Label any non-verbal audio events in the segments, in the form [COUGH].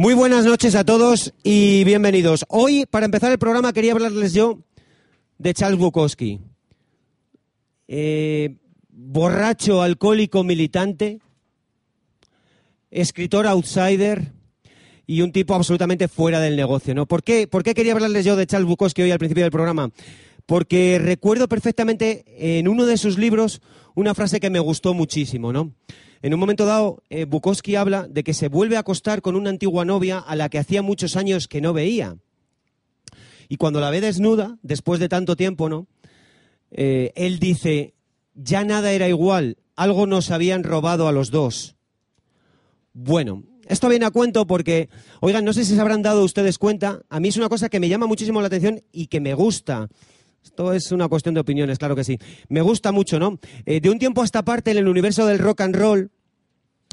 Muy buenas noches a todos y bienvenidos. Hoy, para empezar el programa, quería hablarles yo de Charles Bukowski. Eh, borracho, alcohólico, militante, escritor outsider y un tipo absolutamente fuera del negocio. ¿no? ¿Por, qué, ¿Por qué quería hablarles yo de Charles Bukowski hoy al principio del programa? Porque recuerdo perfectamente en uno de sus libros una frase que me gustó muchísimo, ¿no? En un momento dado, eh, Bukowski habla de que se vuelve a acostar con una antigua novia a la que hacía muchos años que no veía. Y cuando la ve desnuda, después de tanto tiempo, ¿no? Eh, él dice, ya nada era igual, algo nos habían robado a los dos. Bueno, esto viene a cuento porque, oigan, no sé si se habrán dado ustedes cuenta, a mí es una cosa que me llama muchísimo la atención y que me gusta. Esto es una cuestión de opiniones, claro que sí. Me gusta mucho, ¿no? Eh, de un tiempo a esta parte, en el universo del rock and roll,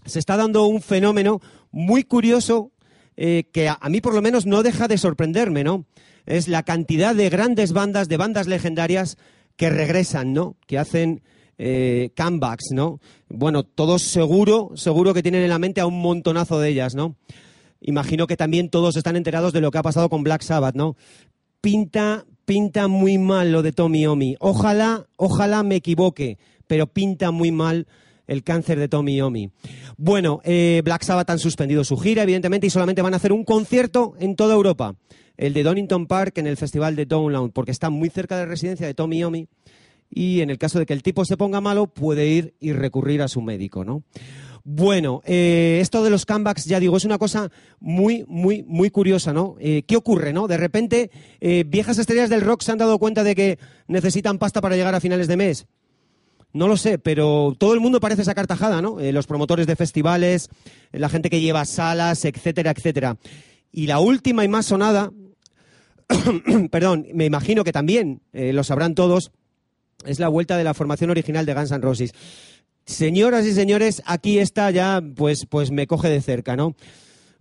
se está dando un fenómeno muy curioso eh, que a, mí por lo menos no deja de sorprenderme, ¿no? Es la cantidad de grandes bandas, de bandas legendarias que regresan, ¿no? Que hacen eh, comebacks, ¿no? Bueno, todos seguro, seguro que tienen en la mente a un montonazo de ellas, ¿no? Imagino que también todos están enterados de lo que ha pasado con Black Sabbath, ¿no? Pinta, pinta muy mal lo de Tommy Omi. Ojalá, ojalá me equivoque, pero pinta muy mal el cáncer de Tommy Omi. Bueno, eh, Black Sabbath han suspendido su gira, evidentemente, y solamente van a hacer un concierto en toda Europa. El de Donington Park en el Festival de Download, porque está muy cerca de la residencia de Tommy Omi. Y en el caso de que el tipo se ponga malo, puede ir y recurrir a su médico, ¿no? Bueno, eh, esto de los comebacks, ya digo, es una cosa muy, muy, muy curiosa, ¿no? Eh, ¿Qué ocurre, no? De repente, eh, viejas estrellas del rock se han dado cuenta de que necesitan pasta para llegar a finales de mes. No lo sé, pero todo el mundo parece sacar tajada, ¿no? los promotores de festivales, la gente que lleva salas, etcétera, etcétera. Y la última y más sonada, [COUGHS] perdón, me imagino que también lo sabrán todos, es la vuelta de la formación original de Guns N' Roses. Señoras y señores, aquí está ya, pues, pues me coge de cerca, ¿no?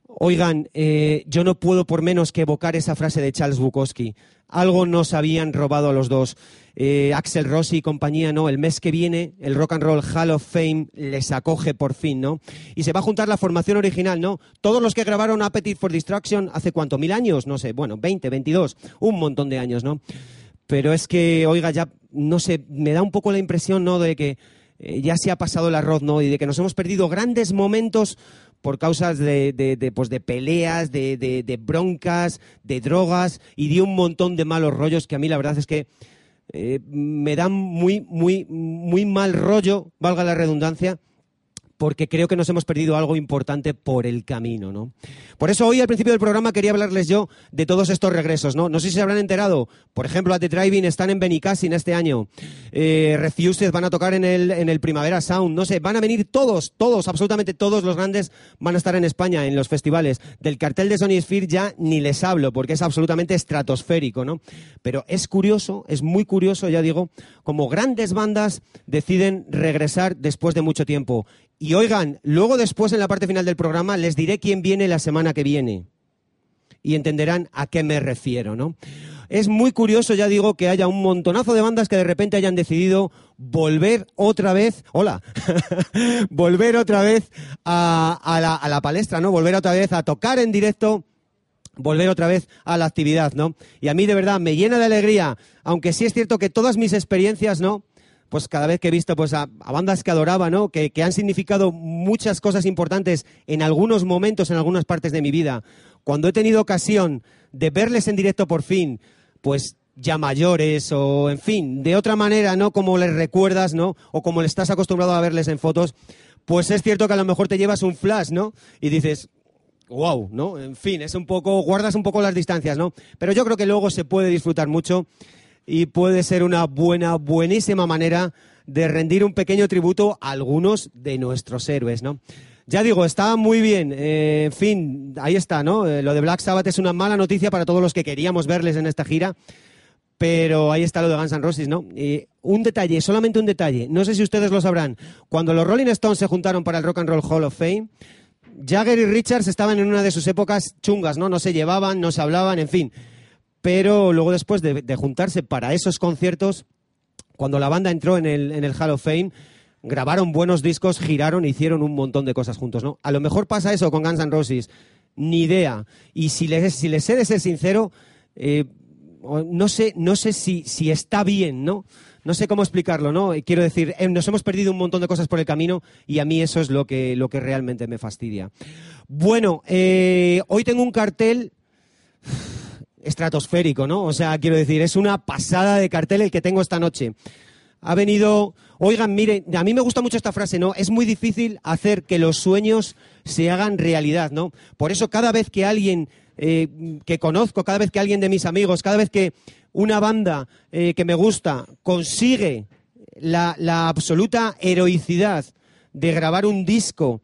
Oigan, eh, yo no puedo por menos que evocar esa frase de Charles Bukowski. Algo nos habían robado a los dos. Eh, Axel Rossi y compañía, ¿no? El mes que viene, el Rock and Roll Hall of Fame les acoge por fin, ¿no? Y se va a juntar la formación original, ¿no? Todos los que grabaron Appetite for Destruction hace cuánto, mil años, no sé, bueno, 20, 22, un montón de años, ¿no? Pero es que, oiga, ya, no sé, me da un poco la impresión, ¿no? De que eh, ya se ha pasado el arroz, ¿no? Y de que nos hemos perdido grandes momentos por causas de, pues de peleas, de, de, broncas, de drogas y de un montón de malos rollos que a mí la verdad es que eh, me dan muy, muy, muy mal rollo, valga la redundancia, porque creo que nos hemos perdido algo importante por el camino, ¿no? Por eso hoy al principio del programa quería hablarles yo de todos estos regresos, ¿no? No sé si se habrán enterado. Por ejemplo, a The Driving están en Benicassin este año. Eh, Refused van a tocar en el, en el Primavera Sound. No sé, van a venir todos, todos, absolutamente todos los grandes van a estar en España en los festivales. Del cartel de Sony Sphere ya ni les hablo porque es absolutamente estratosférico, ¿no? Pero es curioso, es muy curioso, ya digo, como grandes bandas deciden regresar después de mucho tiempo. Y oigan, luego después en la parte final del programa les diré quién viene la semana que viene. Y entenderán a qué me refiero, ¿no? Es muy curioso, ya digo, que haya un montonazo de bandas que de repente hayan decidido volver otra vez, hola, [LAUGHS] volver otra vez a, la, la palestra, ¿no? Volver otra vez a tocar en directo volver otra vez a la actividad, ¿no? Y a mí de verdad me llena de alegría, aunque sí es cierto que todas mis experiencias, ¿no? Pues cada vez que he visto pues a, bandas que adoraba, ¿no? Que, han significado muchas cosas importantes en algunos momentos, en algunas partes de mi vida. Cuando he tenido ocasión de verles en directo por fin, pues ya mayores o en fin, de otra manera, ¿no? Como les recuerdas, ¿no? O como le estás acostumbrado a verles en fotos, pues es cierto que a lo mejor te llevas un flash, ¿no? Y dices, wow, ¿no? En fin, es un poco, guardas un poco las distancias, ¿no? Pero yo creo que luego se puede disfrutar mucho y puede ser una buena, buenísima manera de rendir un pequeño tributo a algunos de nuestros héroes, ¿no? Ya digo, está muy bien. Eh, en fin, ahí está, ¿no? Eh, lo de Black Sabbath es una mala noticia para todos los que queríamos verles en esta gira. Pero ahí está lo de Guns N' Roses, ¿no? un detalle, solamente un detalle. No sé si ustedes lo sabrán. Cuando los Rolling Stones se juntaron para el Rock and Roll Hall of Fame, Jagger y Richards estaban en una de sus épocas chungas, ¿no? No se llevaban, no se hablaban, en fin pero luego después de, juntarse para esos conciertos, cuando la banda entró en el, en el Hall of Fame, grabaron buenos discos, giraron, hicieron un montón de cosas juntos, ¿no? A lo mejor pasa eso con Guns N' Roses. ni idea. Y si les, si les he de ser sincero, eh, no sé, no sé si, si está bien, ¿no? No sé cómo explicarlo, ¿no? Quiero decir, eh, nos hemos perdido un montón de cosas por el camino y a mí eso es lo que, lo que realmente me fastidia. Bueno, eh, hoy tengo un cartel estratosférico, ¿no? O sea, quiero decir, es una pasada de cartel el que tengo esta noche. Ha venido, oigan, miren, a mí me gusta mucho esta frase, ¿no? Es muy difícil hacer que los sueños se hagan realidad, ¿no? Por eso cada vez que alguien eh, que conozco, cada vez que alguien de mis amigos, cada vez que una banda eh, que me gusta consigue la, la absoluta heroicidad de grabar un disco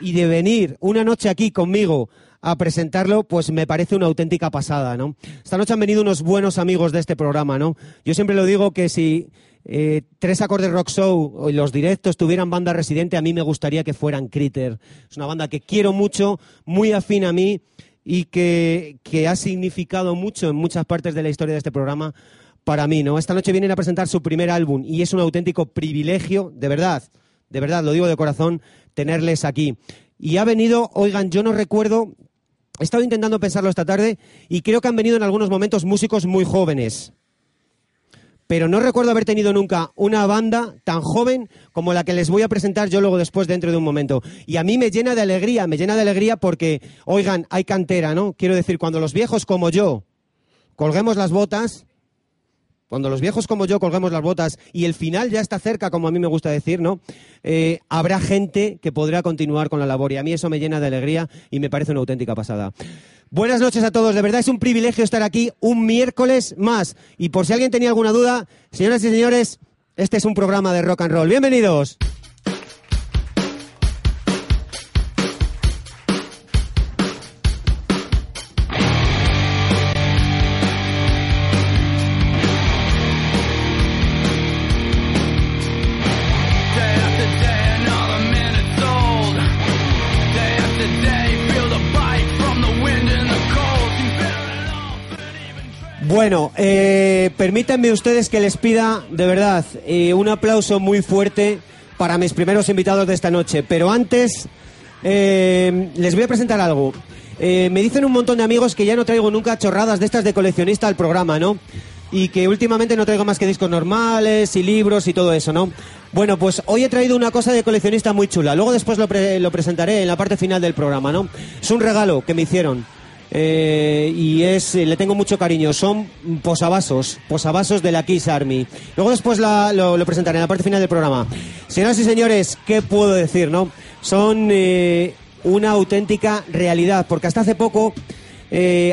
y de venir una noche aquí conmigo a presentarlo, pues me parece una auténtica pasada, ¿no? Esta noche han venido unos buenos amigos de este programa, ¿no? Yo siempre lo digo que si eh, Tres Acordes Rock Show y los directos tuvieran banda residente, a mí me gustaría que fueran Critter. Es una banda que quiero mucho, muy afín a mí y que, que ha significado mucho en muchas partes de la historia de este programa para mí, ¿no? Esta noche vienen a presentar su primer álbum y es un auténtico privilegio, de verdad, de verdad, lo digo de corazón, tenerles aquí. Y ha venido, oigan, yo no recuerdo, he estado intentando pensarlo esta tarde y creo que han venido en algunos momentos músicos muy jóvenes. Pero no recuerdo haber tenido nunca una banda tan joven como la que les voy a presentar yo luego después dentro de un momento. Y a mí me llena de alegría, me llena de alegría porque, oigan, hay cantera, ¿no? Quiero decir, cuando los viejos como yo colguemos las botas, cuando los viejos como yo colgamos las botas y el final ya está cerca, como a mí me gusta decir, ¿no? Eh, habrá gente que podrá continuar con la labor y a mí eso me llena de alegría y me parece una auténtica pasada. Buenas noches a todos, de verdad es un privilegio estar aquí un miércoles más. Y por si alguien tenía alguna duda, señoras y señores, este es un programa de rock and roll. Bienvenidos. Bueno, eh, permítanme ustedes que les pida, de verdad, eh, un aplauso muy fuerte para mis primeros invitados de esta noche. Pero antes, eh, les voy a presentar algo. me dicen un montón de amigos que ya no traigo nunca chorradas de estas de coleccionista al programa, ¿no? Y que últimamente no traigo más que discos normales y libros y todo eso, ¿no? Bueno, pues hoy he traído una cosa de coleccionista muy chula. Luego después lo, lo presentaré en la parte final del programa, ¿no? Es un regalo que me hicieron. Eh, y es eh, le tengo mucho cariño. Son posavasos, posavasos de la Kiss Army. Luego después lo, presentaré en la parte final del programa. Señoras y señores, ¿qué puedo decir, no? Son eh, una auténtica realidad, porque hasta hace poco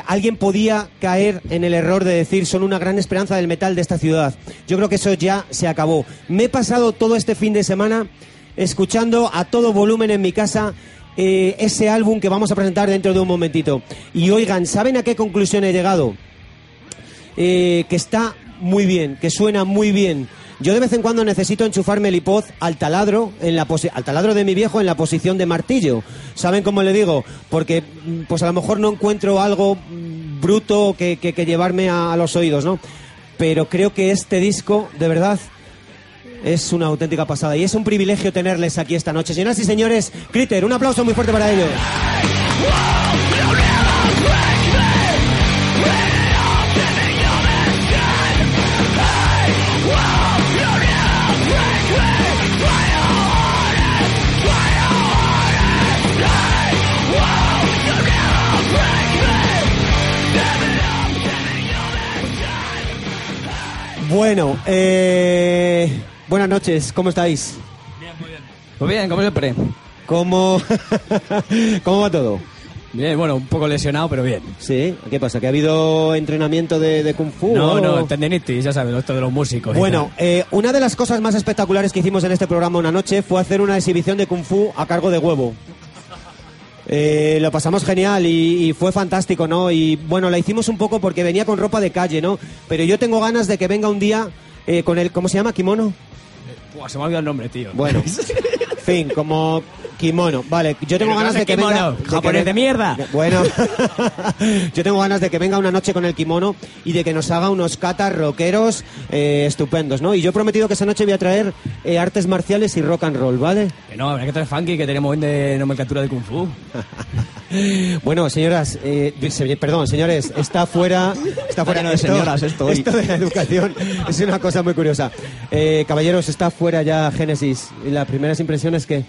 alguien podía caer en el error de decir son una gran esperanza del metal de esta ciudad. Yo creo que eso ya se acabó. Me he pasado todo este fin de semana escuchando a todo volumen en mi casa eh, ese álbum que vamos a presentar dentro de un momentito. Y oigan, ¿saben a qué conclusión he llegado? Eh, que está muy bien, que suena muy bien. Yo de vez en cuando necesito enchufarme el iPod al taladro, en la al taladro de mi viejo en la posición de martillo. ¿Saben cómo le digo? Porque mm, pues a lo mejor no encuentro algo mm, bruto que, que, llevarme a, a los oídos, ¿no? Pero creo que este disco, de verdad, es una auténtica pasada y es un privilegio tenerles aquí esta noche. Señoras y señores, Critter, un aplauso muy fuerte para ellos. Bueno, eh, Buenas noches, ¿cómo estáis? Bien, muy bien. Pues bien, como siempre. ¿Cómo, [LAUGHS] ¿Cómo va todo? Bien, bueno, un poco lesionado, pero bien. ¿Sí? ¿Qué pasa? ¿Que ha habido entrenamiento de, Kung Fu? No, no, tendinitis, ya sabes, esto de los músicos. Bueno, eh, una de las cosas más espectaculares que hicimos en este programa una noche fue hacer una exhibición de Kung Fu a cargo de Huevo. Eh, lo pasamos genial y, y, fue fantástico, ¿no? Y bueno, la hicimos un poco porque venía con ropa de calle, ¿no? Pero yo tengo ganas de que venga un día eh, con el, ¿cómo se llama? ¿Kimono? Se me ha olvidado el nombre, tío. Bueno, [LAUGHS] fin, como kimono. Vale, yo tengo ganas de que venga... ¡Japonés de mierda! Bueno, [LAUGHS] yo tengo ganas de que venga una noche con el kimono y de que nos haga unos katas rockeros eh, estupendos, ¿no? Y yo he prometido que esa noche voy a traer eh, artes marciales y rock and roll, ¿vale? Que no, habrá que traer funky, que tenemos de nomenclatura de kung fu. [LAUGHS] Bueno, señoras, eh, se- perdón, señores, está fuera, está fuera lleno de señoras esto esto de la educación es una cosa muy curiosa. Eh, caballeros, está fuera ya Génesis. ¿Y las primeras impresiones qué?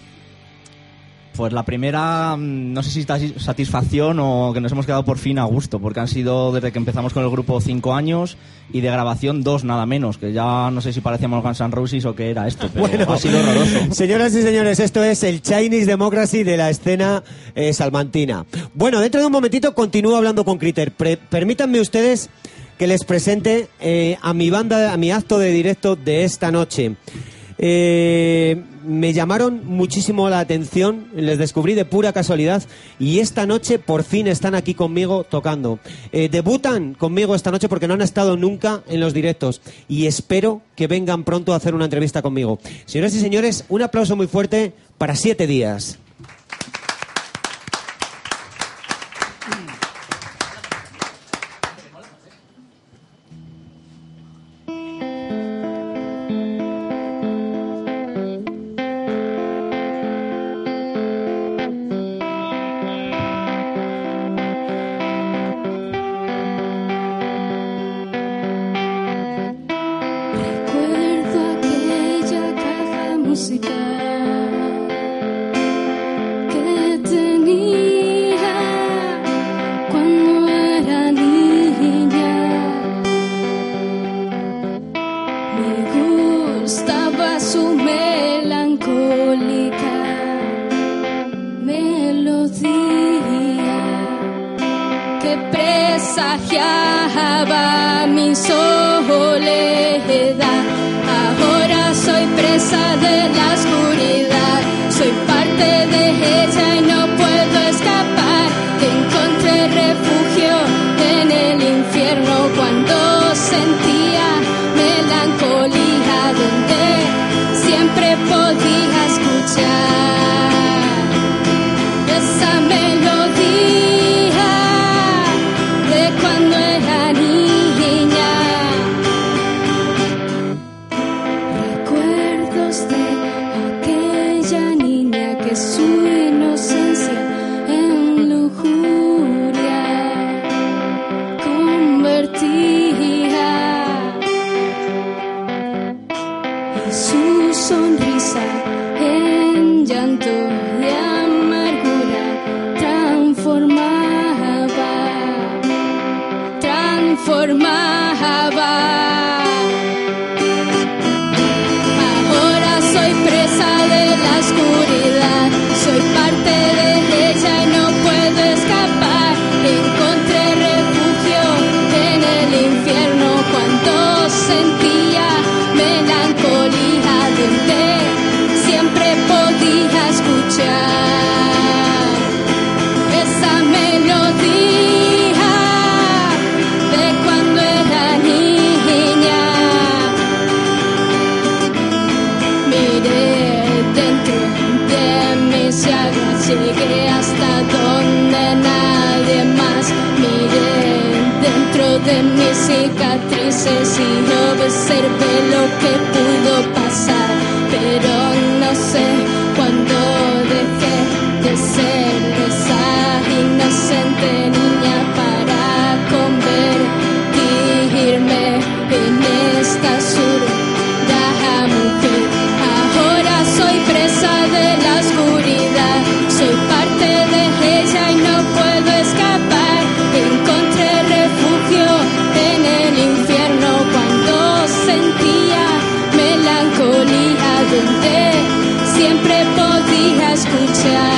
Pues la primera, mm, no sé si está satisfacción o que nos hemos quedado por fin a gusto, porque han sido desde que empezamos con el grupo cinco años y de grabación dos nada menos, que ya no sé si parecíamos Guns N' Roses o qué era esto, pero ha sido horroroso. [LAUGHS] Señoras y señores, esto es el Chinese Democracy de la escena eh, salmantina. Bueno, dentro de un momentito continúo hablando con Critter. Pre- permítanme ustedes que les presente eh, a mi banda, a mi acto de directo de esta noche. Eh, me llamaron muchísimo la atención, les descubrí de pura casualidad y esta noche por fin están aquí conmigo tocando. Eh, debutan conmigo esta noche porque no han estado nunca en los directos y espero que vengan pronto a hacer una entrevista conmigo. Señoras y señores, un aplauso muy fuerte para siete días. música. Escuchar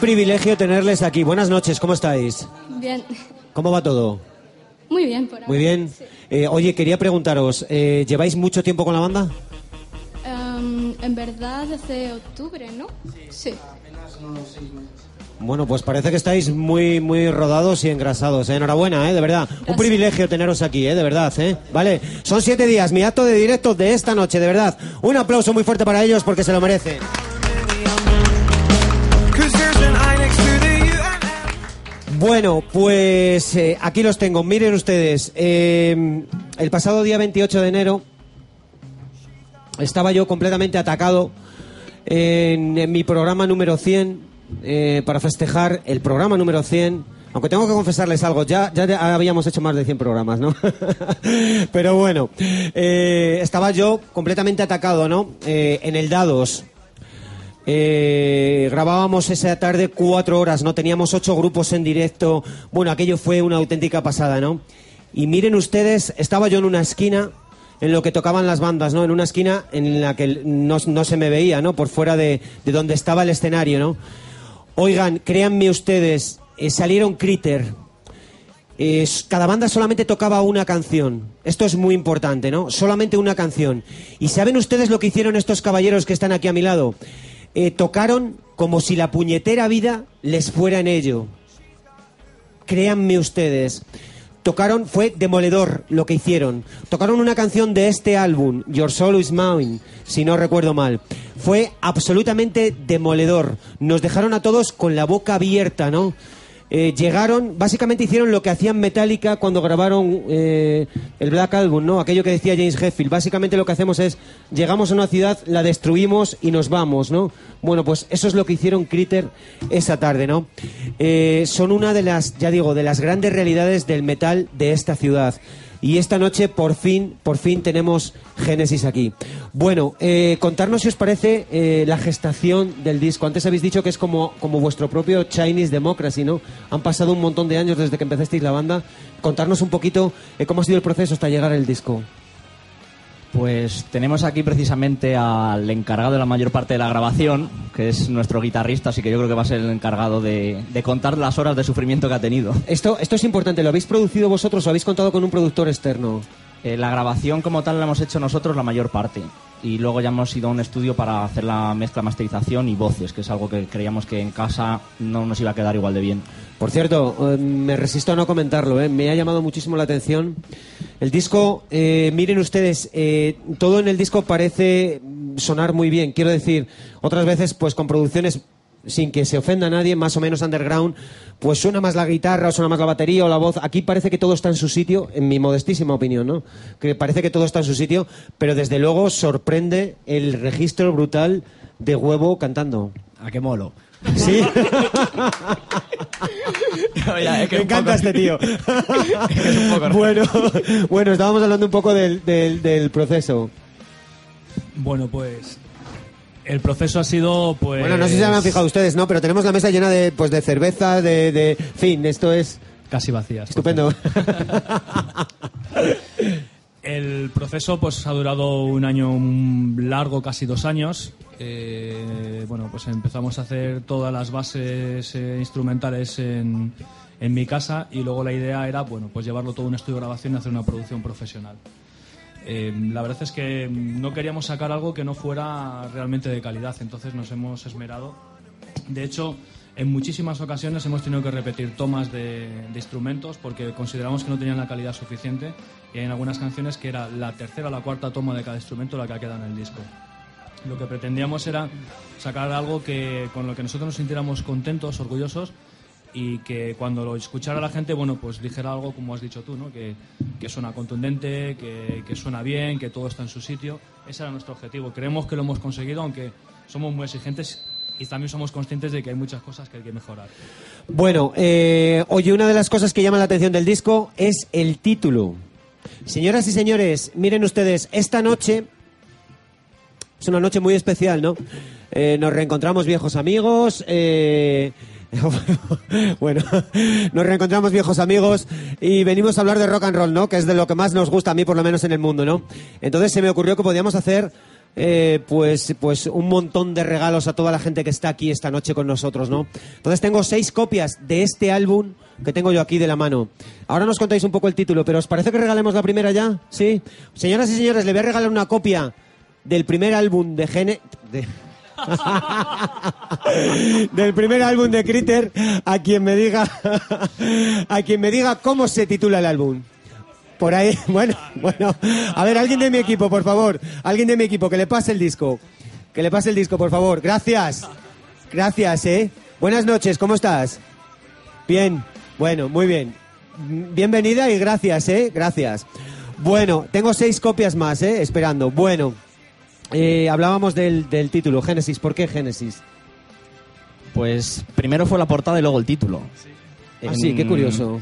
privilegio tenerles aquí. Buenas noches, ¿cómo estáis? Bien, ¿Cómo va todo? Muy bien, por ahora. Muy bien. Sí. Eh, oye, quería preguntaros, eh, ¿lleváis mucho tiempo con la banda? Em, en verdad, desde octubre, ¿no? Sí. Bueno, pues parece que estáis muy, muy rodados y engrasados. ¿eh? Enhorabuena, ¿eh? de verdad. Un Gracias. privilegio teneros aquí, ¿eh? de verdad. ¿eh? Vale, son siete días, mi acto de directo de esta noche, de verdad. Un aplauso muy fuerte para ellos porque se lo merecen. Bueno, pues eh, aquí los tengo. Miren ustedes, eh, el pasado día 28 de enero estaba yo completamente atacado en, mi programa número 100 eh, para festejar el programa número 100. Aunque tengo que confesarles algo, ya, ya, habíamos hecho más de 100 programas, ¿no? [LAUGHS] Pero bueno, estaba yo completamente atacado, ¿no? En el Dados, eh, grabábamos esa tarde cuatro horas, ¿no? Teníamos ocho grupos en directo. Bueno, aquello fue una auténtica pasada, ¿no? Y miren ustedes, estaba yo en una esquina en lo que tocaban las bandas, ¿no? En una esquina en la que no, no se me veía, ¿no? Por fuera de, de donde estaba el escenario, ¿no? Oigan, créanme ustedes, eh, salieron Critter, cada banda solamente tocaba una canción. Esto es muy importante, ¿no? Solamente una canción. ¿Y saben ustedes lo que hicieron estos caballeros que están aquí a mi lado? Eh, tocaron como si la puñetera vida les fuera en ello. Créanme ustedes. Tocaron, fue demoledor lo que hicieron. Tocaron una canción de este álbum, Your Soul is Mine, si no recuerdo mal. Fue absolutamente demoledor. Nos dejaron a todos con la boca abierta, ¿no? Eh, llegaron, básicamente hicieron lo que hacían Metallica cuando grabaron eh, el Black Album, ¿no? Aquello que decía James Hetfield. Básicamente lo que hacemos es, llegamos a una ciudad, la destruimos y nos vamos, ¿no? Bueno, pues eso es lo que hicieron Critter esa tarde, ¿no? Eh, son una de las, ya digo, de las grandes realidades del metal de esta ciudad. Y esta noche, por fin, por fin tenemos Génesis aquí. Bueno, eh, contarnos si os parece eh, la gestación del disco. Antes habéis dicho que es como, como vuestro propio Chinese Democracy, ¿no? Han pasado un montón de años desde que empezasteis la banda. Contarnos un poquito eh, cómo ha sido el proceso hasta llegar al disco. Pues tenemos aquí precisamente al encargado de la mayor parte de la grabación, que es nuestro guitarrista, así que yo creo que va a ser el encargado de, de contar las horas de sufrimiento que ha tenido. Esto, esto es importante. ¿Lo habéis producido vosotros o habéis contado con un productor externo? Eh, la grabación como tal la hemos hecho nosotros la mayor parte. Y luego ya hemos ido a un estudio para hacer la mezcla, masterización y voces, que es algo que creíamos que en casa no nos iba a quedar igual de bien. Por cierto, eh, me resisto a no comentarlo, ¿eh? me ha llamado muchísimo la atención. El disco, eh, miren ustedes, eh, todo en el disco parece sonar muy bien. Quiero decir, otras veces, pues con producciones sin que se ofenda a nadie, más o menos underground, pues suena más la guitarra, o suena más la batería o la voz. Aquí parece que todo está en su sitio, en mi modestísima opinión, ¿no? Que parece que todo está en su sitio, pero desde luego sorprende el registro brutal de huevo cantando. ¿A qué molo? Sí. [LAUGHS] Oye, es que Me encanta poco- este tío. [LAUGHS] es un poco raro. bueno, [LAUGHS] bueno, estábamos hablando un poco del, del, del proceso. Bueno, pues el proceso ha sido, pues... Bueno, no sé si se han fijado ustedes, ¿no? Pero tenemos la mesa llena de, pues, de cerveza, de, de... En fin, esto es Casi vacías. estupendo. El proceso pues ha durado un año largo, casi dos años. Eh, bueno, pues empezamos a hacer todas las bases eh, instrumentales en, en mi casa y luego la idea era, bueno, pues llevarlo todo a un estudio de grabación y hacer una producción profesional. Eh, la verdad es que no queríamos sacar algo que no fuera realmente de calidad, entonces nos hemos esmerado. De hecho, en muchísimas ocasiones hemos tenido que repetir tomas de, instrumentos porque consideramos que no tenían la calidad suficiente y en algunas canciones que era la tercera o la cuarta toma de cada instrumento la que ha quedado en el disco. Lo que pretendíamos era sacar algo que, con lo que nosotros nos sintiéramos contentos, orgullosos y que cuando lo escuchara la gente, bueno, pues dijera algo como has dicho tú, ¿no? Que, suena contundente, que suena bien, que todo está en su sitio. Ese era nuestro objetivo. Creemos que lo hemos conseguido, aunque somos muy exigentes y también somos conscientes de que hay muchas cosas que hay que mejorar. Bueno, eh, oye, una de las cosas que llama la atención del disco es el título. Señoras y señores, miren ustedes, esta noche es una noche muy especial, ¿no? Eh, nos reencontramos viejos amigos. eh, [LAUGHS] bueno, nos reencontramos viejos amigos y venimos a hablar de rock and roll, ¿no? Que es de lo que más nos gusta a mí, por lo menos en el mundo, ¿no? Entonces se me ocurrió que podíamos hacer eh, pues, pues un montón de regalos a toda la gente que está aquí esta noche con nosotros, ¿no? Entonces tengo seis copias de este álbum que tengo yo aquí de la mano. Ahora nos contáis un poco el título, pero ¿os parece que regalemos la primera ya? ¿Sí? Señoras y señores, le voy a regalar una copia del primer álbum de Gene... de- [LAUGHS] del primer álbum de Critter a quien me diga [LAUGHS] a quien me diga cómo se titula el álbum. Por ahí, [LAUGHS] bueno, bueno. A ver, alguien de mi equipo, por favor. Alguien de mi equipo, que le pase el disco. Que le pase el disco, por favor. Gracias. Gracias, ¿eh? Buenas noches, ¿cómo estás? Bien, bueno, muy bien. Bienvenida y gracias, ¿eh? Gracias. Bueno, tengo seis copias más, ¿eh? Esperando. Bueno, eh, hablábamos del, del título, Génesis. ¿Por qué Génesis? Pues primero fue la portada y luego el título. Ah, sí, qué curioso.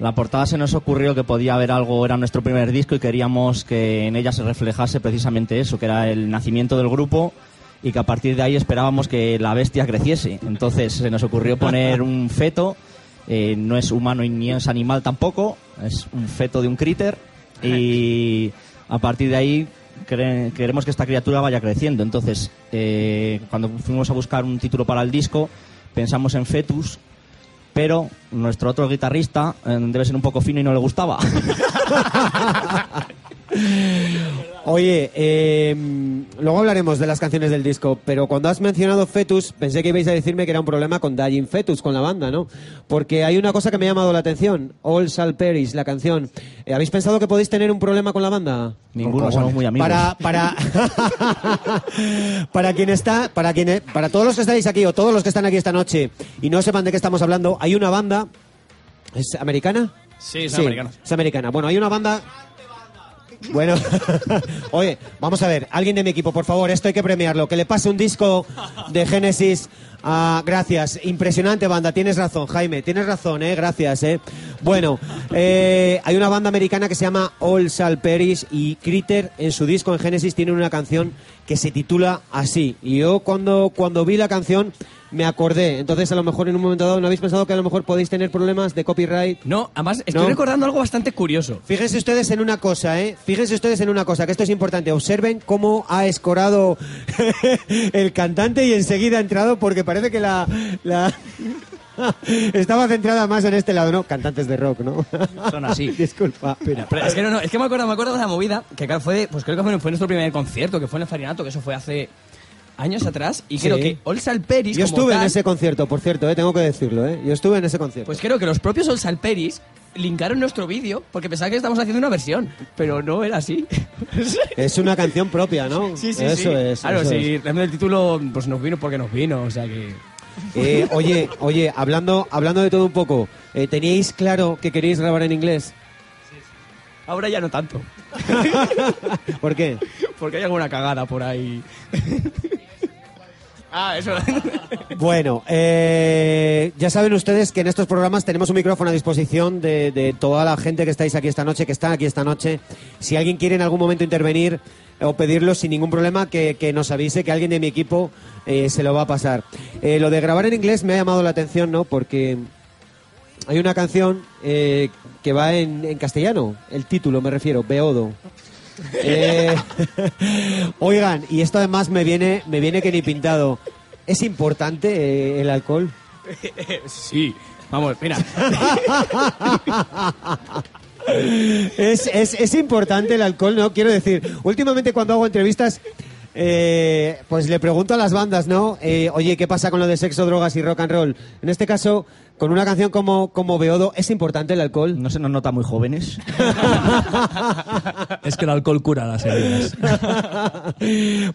La portada se nos ocurrió que podía haber algo, era nuestro primer disco y queríamos que en ella se reflejase precisamente eso, que era el nacimiento del grupo y que a partir de ahí esperábamos que la bestia creciese. Entonces se nos ocurrió poner [LAUGHS] un feto, eh, no es humano y ni es animal tampoco, es un feto de un críter [LAUGHS] y a partir de ahí queremos que esta criatura vaya creciendo. Entonces, eh, cuando fuimos a buscar un título para el disco, pensamos en fetus pero nuestro otro guitarrista eh, debe ser un poco fino y no le gustaba. [LAUGHS] Oye, eh, luego hablaremos de las canciones del disco, pero cuando has mencionado Fetus, pensé que ibais a decirme que era un problema con Dying Fetus, con la banda, ¿no? Porque hay una cosa que me ha llamado la atención, All Shall Perish, la canción. Eh, ¿Habéis pensado que podéis tener un problema con la banda? Ninguno, somos muy amigos. Para, para, [LAUGHS] para quien está, para quien, para todos los que estáis aquí o todos los que están aquí esta noche y no sepan de qué estamos hablando, hay una banda, ¿es americana? Sí, son americanos. Es americana. Bueno, hay una banda. Bueno, [LAUGHS] oye, vamos a ver, alguien de mi equipo, por favor, esto hay que premiarlo. Que le pase un disco de Genesis. Ah, gracias, impresionante banda, tienes razón, Jaime, tienes razón, eh, gracias, eh. Bueno, eh, hay una banda americana que se llama All Shall Perish y Critter en su disco en Genesis tiene una canción que se titula así. Y yo cuando, cuando vi la canción me acordé, entonces a lo mejor en un momento dado, ¿no habéis pensado que a lo mejor podéis tener problemas de copyright? No, además estoy No. recordando algo bastante curioso. Fíjense ustedes en una cosa, ¿eh? Fíjense ustedes en una cosa, que esto es importante. Observen cómo ha escorado [LAUGHS] el cantante y enseguida ha entrado porque parece que la... la- [LAUGHS] Estaba centrada más en este lado, ¿no? Cantantes de rock, ¿no? [LAUGHS] Son así. Disculpa. Pero es que no, no, es que me acuerdo, me acuerdo de la movida, que claro, fue, pues creo que fue, fue nuestro primer concierto, que fue en el Farinato, que eso fue hace años atrás, y Sí. creo que All Salperis, Yo estuve en ese concierto, por cierto, ¿eh? Tengo que decirlo, ¿eh? Yo estuve en ese concierto. Pues creo que los propios All Salperis linkaron nuestro vídeo porque pensaban que estábamos haciendo una versión, pero no era así. [LAUGHS] Es una canción propia, ¿no? sí, sí, Eso sí. es. Claro, eso sí, es. realmente el título pues nos vino porque nos vino, o sea que... Eh, oye, oye, hablando, hablando de todo un poco, eh, ¿teníais claro que queréis grabar en inglés? Ahora ya no tanto, [LAUGHS] ¿Por qué? [LAUGHS] porque hay alguna cagada por ahí. Ah, eso... [LAUGHS] Bueno, eh, ya saben ustedes que en estos programas tenemos un micrófono a disposición de, toda la gente que estáis aquí esta noche, que están aquí esta noche. Si alguien quiere en algún momento intervenir o pedirlo sin ningún problema, que, que nos avise que alguien de mi equipo eh, se lo va a pasar. Eh, lo de grabar en inglés me ha llamado la atención, ¿no? Porque hay una canción eh, que va en, en castellano, el título me refiero, Beodo. Eh, [LAUGHS] oigan, y esto además me viene, me viene que ni pintado. ¿Es importante eh, el alcohol? [LAUGHS] sí, vamos, mira. [LAUGHS] Es, es, es importante el alcohol, ¿no? Quiero decir, últimamente cuando hago entrevistas, eh, pues le pregunto a las bandas, ¿no? Eh, Oye, ¿qué pasa con lo de sexo, drogas y rock and roll? En este caso, con una canción como, como Beodo, ¿es importante el alcohol? No se nos nota muy jóvenes. [LAUGHS] Es que el alcohol cura las heridas.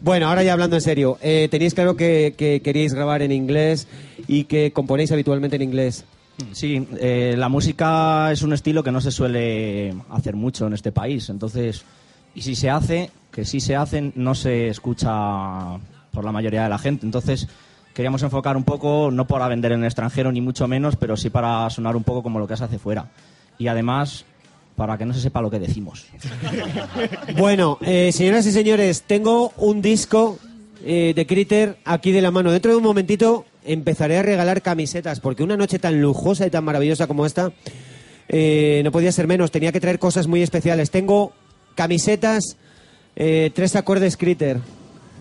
bueno, ahora ya hablando en serio, eh, tenéis claro que, que queríais grabar en inglés y que componéis habitualmente en inglés. Sí, eh, la música es un estilo que no se suele hacer mucho en este país. Entonces, y si se hace, que sí se hacen, no se escucha por la mayoría de la gente. Entonces, queríamos enfocar un poco, no para vender en el extranjero ni mucho menos, pero sí para sonar un poco como lo que se hace fuera. Y además, para que no se sepa lo que decimos. [LAUGHS] Bueno, eh, señoras y señores, tengo un disco eh, de Critter aquí de la mano. Dentro de un momentito empezaré a regalar camisetas, porque una noche tan lujosa y tan maravillosa como esta, eh, no podía ser menos, tenía que traer cosas muy especiales. Tengo camisetas eh, tres acordes Critter.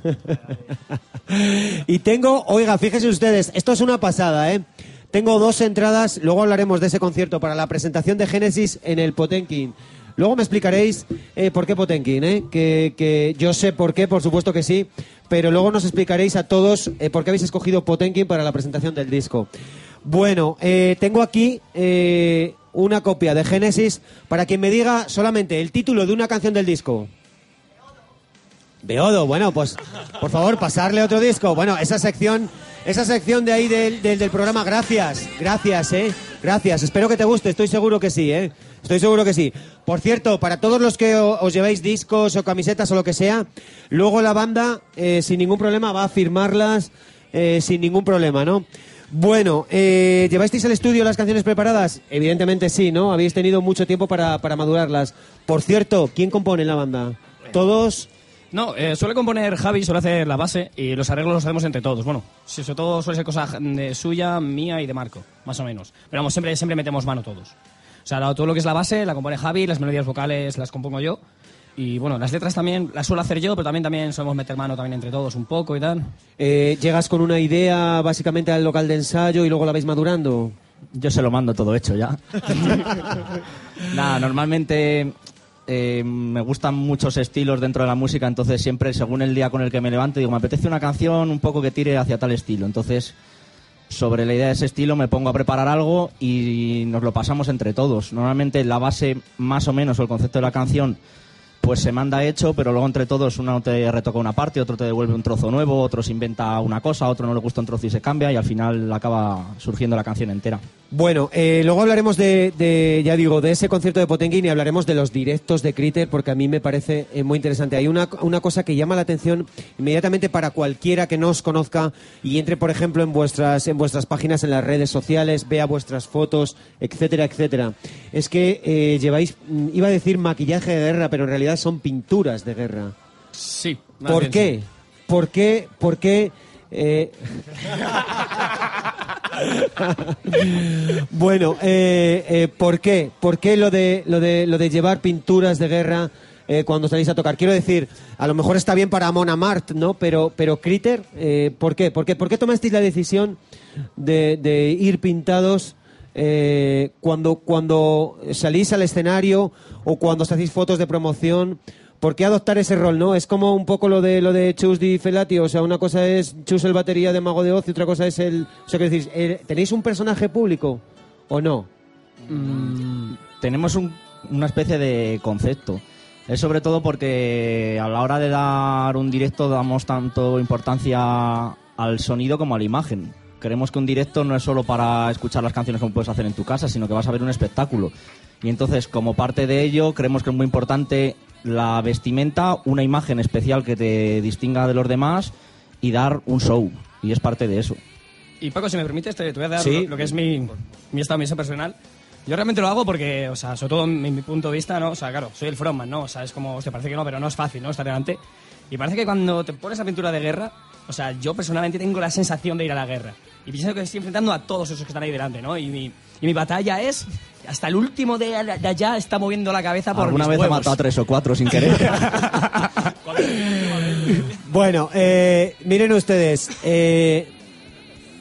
[LAUGHS] y tengo, oiga, fíjense ustedes, esto es una pasada, ¿eh? Tengo dos entradas, luego hablaremos de ese concierto para la presentación de Génesis en el Potenkin. Luego me explicaréis eh, por qué Potenkin, ¿eh? que, que yo sé por qué, por supuesto que sí, pero luego nos explicaréis a todos eh, por qué habéis escogido Potenkin para la presentación del disco. Bueno, eh, tengo aquí eh, una copia de Génesis para quien me diga solamente el título de una canción del disco. Beodo, bueno, pues por favor, pasarle otro disco. Bueno, esa sección, esa sección de ahí del, del, del programa, gracias, gracias, eh, gracias. Espero que te guste, estoy seguro que sí, eh. Estoy seguro que sí. Por cierto, para todos los que os lleváis discos o camisetas o lo que sea, luego la banda, eh, sin ningún problema, va a firmarlas eh, sin ningún problema, ¿no? Bueno, eh, ¿llevasteis al estudio las canciones preparadas? Evidentemente sí, ¿no? Habéis tenido mucho tiempo para, para madurarlas. Por cierto, ¿quién compone la banda? ¿Todos? No, eh, suele componer Javi, suele hacer la base y los arreglos los hacemos entre todos. Bueno, sobre todo suele ser cosa de suya, mía y de Marco, más o menos. Pero vamos, siempre, siempre metemos mano todos. O sea, todo lo que es la base la compone Javi, las melodías vocales las compongo yo. Y bueno, las letras también las suelo hacer yo, pero también, también solemos meter mano también entre todos un poco y tal. Eh, ¿Llegas con una idea básicamente al local de ensayo y luego la vais madurando? Yo se lo mando todo hecho ya. [LAUGHS] [LAUGHS] Nada, normalmente eh, me gustan muchos estilos dentro de la música, entonces siempre, según el día con el que me levanto, digo, me apetece una canción un poco que tire hacia tal estilo. Entonces, sobre la idea de ese estilo me pongo a preparar algo y nos lo pasamos entre todos. Normalmente la base, más o menos, o el concepto de la canción, pues se manda hecho, pero luego entre todos uno te retoca una parte, otro te devuelve un trozo nuevo, otro se inventa una cosa, otro no le gusta un trozo y se cambia y al final acaba surgiendo la canción entera. Bueno, eh, luego hablaremos de, de, ya digo, de ese concierto de Potenguín y hablaremos de los directos de Critter porque a mí me parece eh, muy interesante. Hay una, una cosa que llama la atención inmediatamente para cualquiera que no os conozca y entre, por ejemplo, en vuestras, en vuestras páginas, en las redes sociales, vea vuestras fotos, etcétera, etcétera. Es que eh, lleváis, mm, iba a decir maquillaje de guerra, pero en realidad son pinturas de guerra. Sí. ¿Por qué? sí. ¿Por qué? ¿Por qué? Eh, [LAUGHS] bueno, eh, eh, ¿por qué? ¿Por qué lo de, lo de, lo de llevar pinturas de guerra cuando salís a tocar? Quiero decir, a lo mejor está bien para Mona Mart, ¿no? Pero, pero Critter, ¿por qué? ¿Por qué, ¿Por qué tomasteis la decisión de, ir pintados cuando, cuando salís al escenario o cuando os hacéis fotos de promoción? ¿Por qué adoptar ese rol, no? Es como un poco lo de lo de Chus Di Felati, o sea, una cosa es Chus el batería de Mago de Oz y otra cosa es el... O sea, que decís, eh, ¿tenéis un personaje público o no? tenemos un- una especie de concepto. Es sobre todo porque a la hora de dar un directo damos tanto importancia al sonido como a la imagen. Creemos que un directo no es solo para escuchar las canciones como puedes hacer en tu casa, sino que vas a ver un espectáculo. Y entonces, como parte de ello, creemos que es muy importante la vestimenta, una imagen especial que te distinga de los demás y dar un show. Y es parte de eso. Y Paco, si me permites, te, te voy a dar Sí. lo, lo que es mi, mi estado, mi personal. Yo realmente lo hago porque, o sea, sobre todo en mi, mi punto de vista, ¿no? O sea, claro, soy el frontman, ¿no? O sea, es como, te parece que no, pero no es fácil, ¿no? Estar delante. Y parece que cuando te pones a pintura de guerra, o sea, yo personalmente tengo la sensación de ir a la guerra. Y pienso que estoy enfrentando a todos esos que están ahí delante, ¿no? Y mi, y mi batalla es, hasta el último de, de allá está moviendo la cabeza por Alguna mis vez ha huevos. matado a tres o cuatro sin querer. [LAUGHS] Bueno, eh, miren ustedes, eh,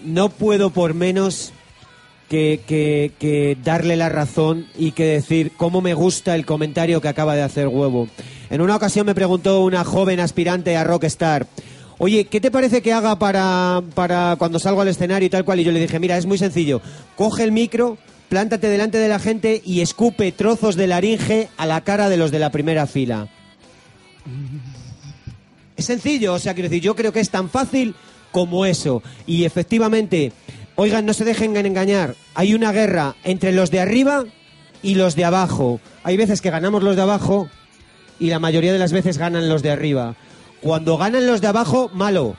no puedo por menos que, que- que darle la razón y que decir cómo me gusta el comentario que acaba de hacer Huevo. En una ocasión me preguntó una joven aspirante a Rockstar, oye, ¿qué te parece que haga para, para cuando salgo al escenario y tal cual? Y yo le dije, mira, es muy sencillo, coge el micro, plántate delante de la gente y escupe trozos de laringe a la cara de los de la primera fila. Es sencillo, o sea, quiero decir, yo creo que es tan fácil como eso. Y efectivamente, oigan, no se dejen engañar, hay una guerra entre los de arriba y los de abajo. Hay veces que ganamos los de abajo y la mayoría de las veces ganan los de arriba. Cuando ganan los de abajo, malo.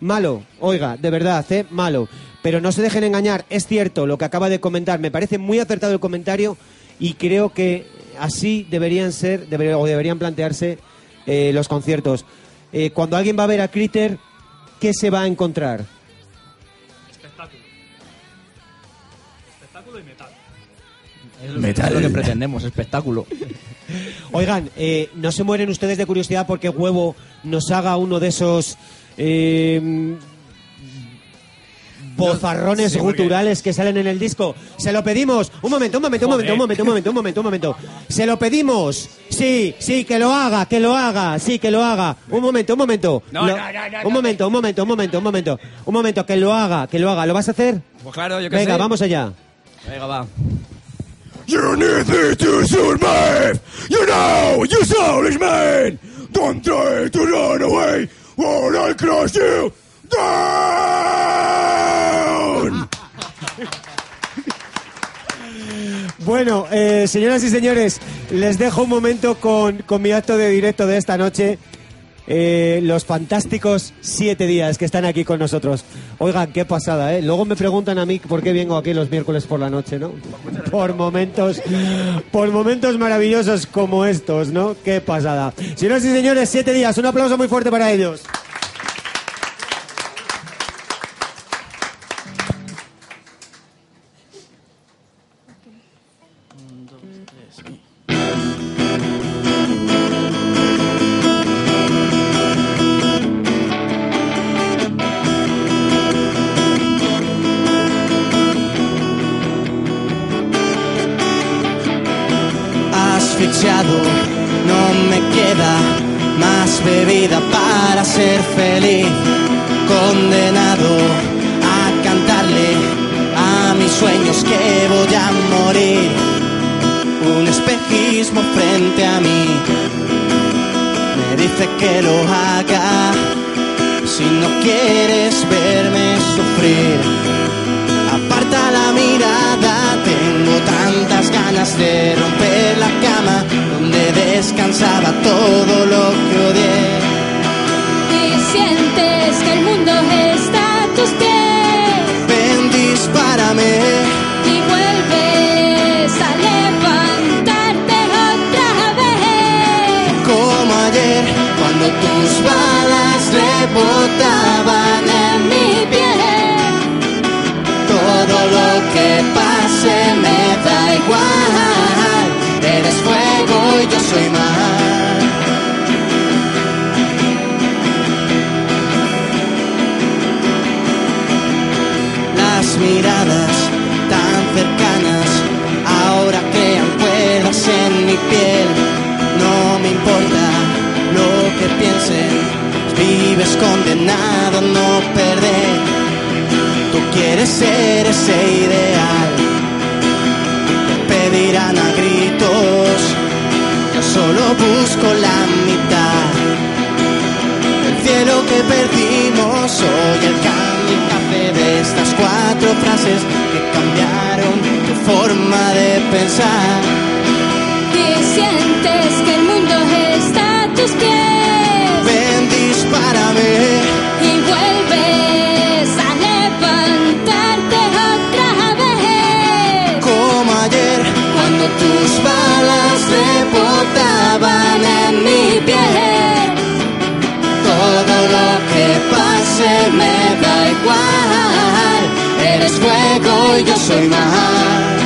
Malo, oiga, de verdad, ¿eh? Malo. Pero no se dejen engañar, es cierto lo que acaba de comentar, me parece muy acertado el comentario y creo que así deberían ser, deber- o deberían plantearse eh, los conciertos. Eh, cuando alguien va a ver a Critter, ¿qué se va a encontrar? Espectáculo. Espectáculo y metal. Es lo que pretendemos, espectáculo. [LAUGHS] Oigan, eh, ¿no se mueren ustedes de curiosidad porque Huevo nos haga uno de esos eh, bozarrones sí, porque- guturales que salen en el disco? Se lo pedimos. Un momento, un momento, un momento, un momento, un momento, un momento, un momento. Se lo pedimos. Sí, sí, que lo haga, que lo haga, sí, que lo haga. Un momento, un momento. No, Lo- no, no, no, un momento, un momento, un momento, un momento. Un momento, que lo haga, que lo haga. ¿Lo vas a hacer? Pues claro, yo qué Venga, sé. vamos allá. Venga, va. You need to survive. You know, you soulish man. Don't try to run away, or I'll crush you Bueno, eh, señoras y señores, les dejo un momento con, con mi acto de directo de esta noche. Eh, los fantásticos siete días que están aquí con nosotros. Oigan, qué pasada, ¿eh? Luego me preguntan a mí por qué vengo aquí los miércoles por la noche, ¿no? Por momentos, por momentos maravillosos como estos, ¿no? Qué pasada. Señoras y señores, siete días. Un aplauso muy fuerte para ellos. Más bebida para ser feliz, condenado a cantarle a mis sueños que voy a morir, un espejismo frente a mí, me dice que lo haga, si no quieres verme sufrir. Aparta la mirada, tengo tantas ganas de romper la cama descansaba todo lo que odié. Y sientes que el mundo está a tus pies Ven, dispárame, y vuelves a levantarte otra vez. como ayer, cuando tus balas rebotaban en mi piel. Todo lo que pase me da igual. Yo soy mar. Las miradas tan cercanas ahora crean cuerdas en mi piel. No me importa lo que piensen, vives condenado a no perder. Tú quieres ser ese ideal, pedirán a gritos. Solo busco la mitad. El cielo que perdimos, soy el café de estas cuatro frases que cambiaron tu forma de pensar. Y sientes que el mundo está a tus pies Ven, dispárame, y vuelves a levantarte otra vez. como ayer, cuando tus balas rebotaban en mi piel. Todo lo que pase me da igual. Eres fuego y yo soy mar.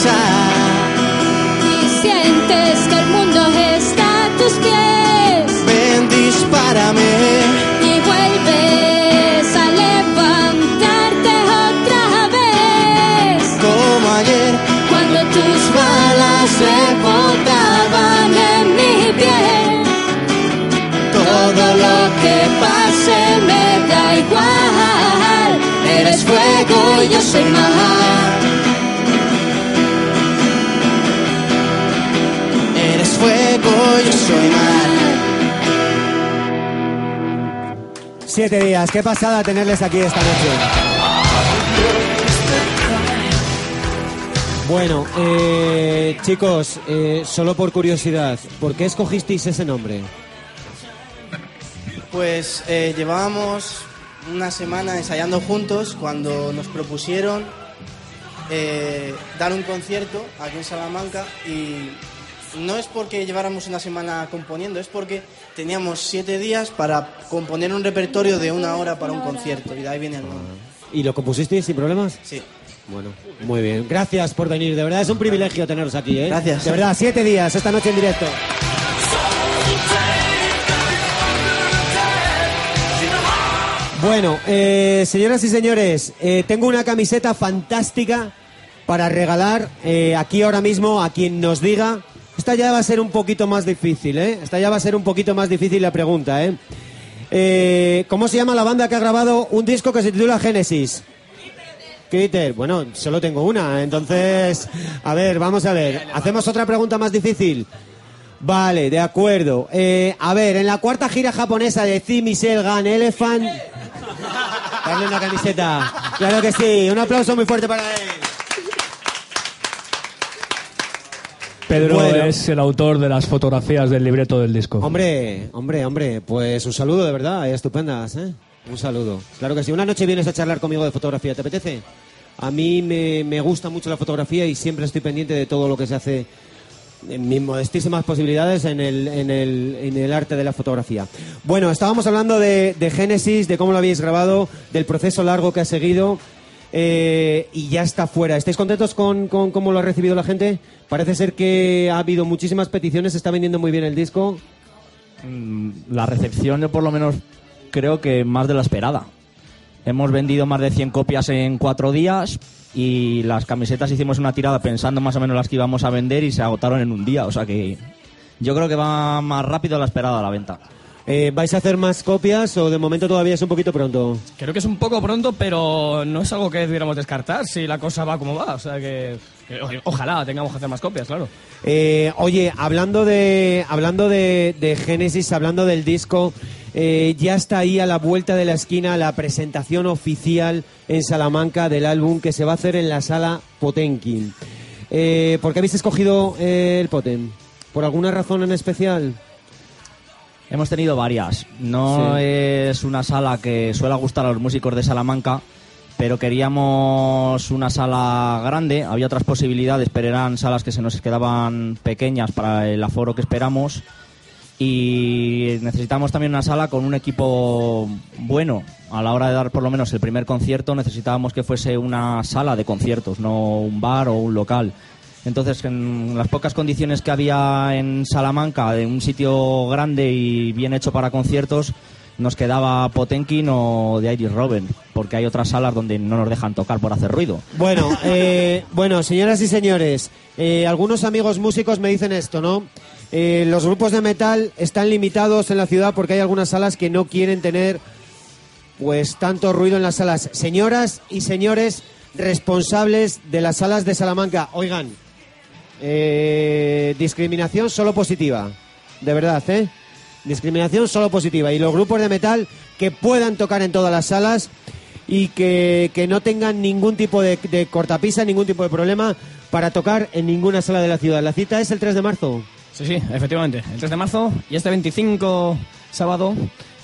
Y sientes que el mundo está a tus pies. Ven, dispárame. Y vuelves a levantarte otra vez. Como ayer, cuando tus balas rebotaban en mi piel. Todo lo que pase me da igual. Eres fuego y yo soy más. Siete días, qué pasada tenerles aquí esta noche. Bueno, eh, chicos, eh, solo por curiosidad, ¿por qué escogisteis ese nombre? Pues eh, llevábamos una semana ensayando juntos cuando nos propusieron eh, dar un concierto aquí en Salamanca y no es porque lleváramos una semana componiendo, es porque teníamos siete días para componer un repertorio de una hora para un concierto y de ahí viene el nombre. ¿Y lo compusisteis sin problemas? Sí. Bueno, muy bien. Gracias por venir. De verdad es un privilegio teneros aquí, ¿eh? Gracias. De verdad, siete días esta noche en directo. Bueno, eh, señoras y señores, eh, tengo una camiseta fantástica para regalar eh, aquí ahora mismo a quien nos diga. Esta ya va a ser un poquito más difícil, ¿eh? Esta ya va a ser un poquito más difícil la pregunta, ¿eh? Eh, ¿Cómo se llama la banda que ha grabado un disco que se titula Génesis? Critter, bueno, solo tengo una, entonces, a ver, vamos a ver. Hacemos otra pregunta más difícil. Vale, de acuerdo. Eh, a ver, en la cuarta gira japonesa de The Michel Gun Elephant. Darle una camiseta. Claro que sí. Un aplauso muy fuerte para él. Pedro Bueno. es el autor de las fotografías del libreto del disco. Hombre, hombre, hombre, pues un saludo de verdad, eh, estupendas, ¿eh? Un saludo. Claro que sí. Una noche vienes a charlar conmigo de fotografía, ¿te apetece? A mí me, me gusta mucho la fotografía y siempre estoy pendiente de todo lo que se hace en mis modestísimas posibilidades en el, en el, en el arte de la fotografía. Bueno, estábamos hablando de, de Génesis, de cómo lo habéis grabado, del proceso largo que ha seguido eh, y ya está fuera. ¿Estáis contentos con, cómo lo ha recibido la gente? Parece ser que ha habido muchísimas peticiones, se está vendiendo muy bien el disco. Mm, La recepción, yo por lo menos creo que más de la esperada. Hemos vendido más de 100 copias en cuatro días y las camisetas hicimos una tirada pensando más o menos las que íbamos a vender y se agotaron en un día. O sea que yo creo que va más rápido de la esperada la venta. Eh, ¿Vais a hacer más copias o de momento todavía es un poquito pronto? Creo que es un poco pronto, pero no es algo que debiéramos descartar si la cosa va como va. O sea que, que o- ojalá tengamos que hacer más copias, claro. Eh, oye, hablando de hablando de, de Génesis, hablando del disco, eh, ya está ahí a la vuelta de la esquina la presentación oficial en Salamanca del álbum que se va a hacer en la sala Potenkin. Eh, ¿Por qué habéis escogido el Poten? ¿Por alguna razón en especial? Hemos tenido varias. No Sí. es una sala que suele gustar a los músicos de Salamanca, pero queríamos una sala grande. Había otras posibilidades, pero eran salas que se nos quedaban pequeñas para el aforo que esperamos. Y necesitamos también una sala con un equipo bueno. A la hora de dar por lo menos el primer concierto necesitábamos que fuese una sala de conciertos, no un bar o un local. Entonces, en las pocas condiciones que había en Salamanca, de un sitio grande y bien hecho para conciertos, nos quedaba Potenkin o de Iris Robin, porque hay otras salas donde no nos dejan tocar por hacer ruido. Bueno, eh, bueno, señoras y señores, eh, algunos amigos músicos me dicen esto, ¿no? Eh, los grupos de metal están limitados en la ciudad porque hay algunas salas que no quieren tener, pues, tanto ruido en las salas. Señoras y señores responsables de las salas de Salamanca, oigan, eh, discriminación solo positiva, de verdad, ¿eh? Discriminación solo positiva. Y los grupos de metal que puedan tocar en todas las salas y que, que no tengan ningún tipo de, de cortapisa, ningún tipo de problema para tocar en ninguna sala de la ciudad. La cita es el 3 de marzo. Sí, sí, efectivamente. El 3 de marzo y este 25 sábado,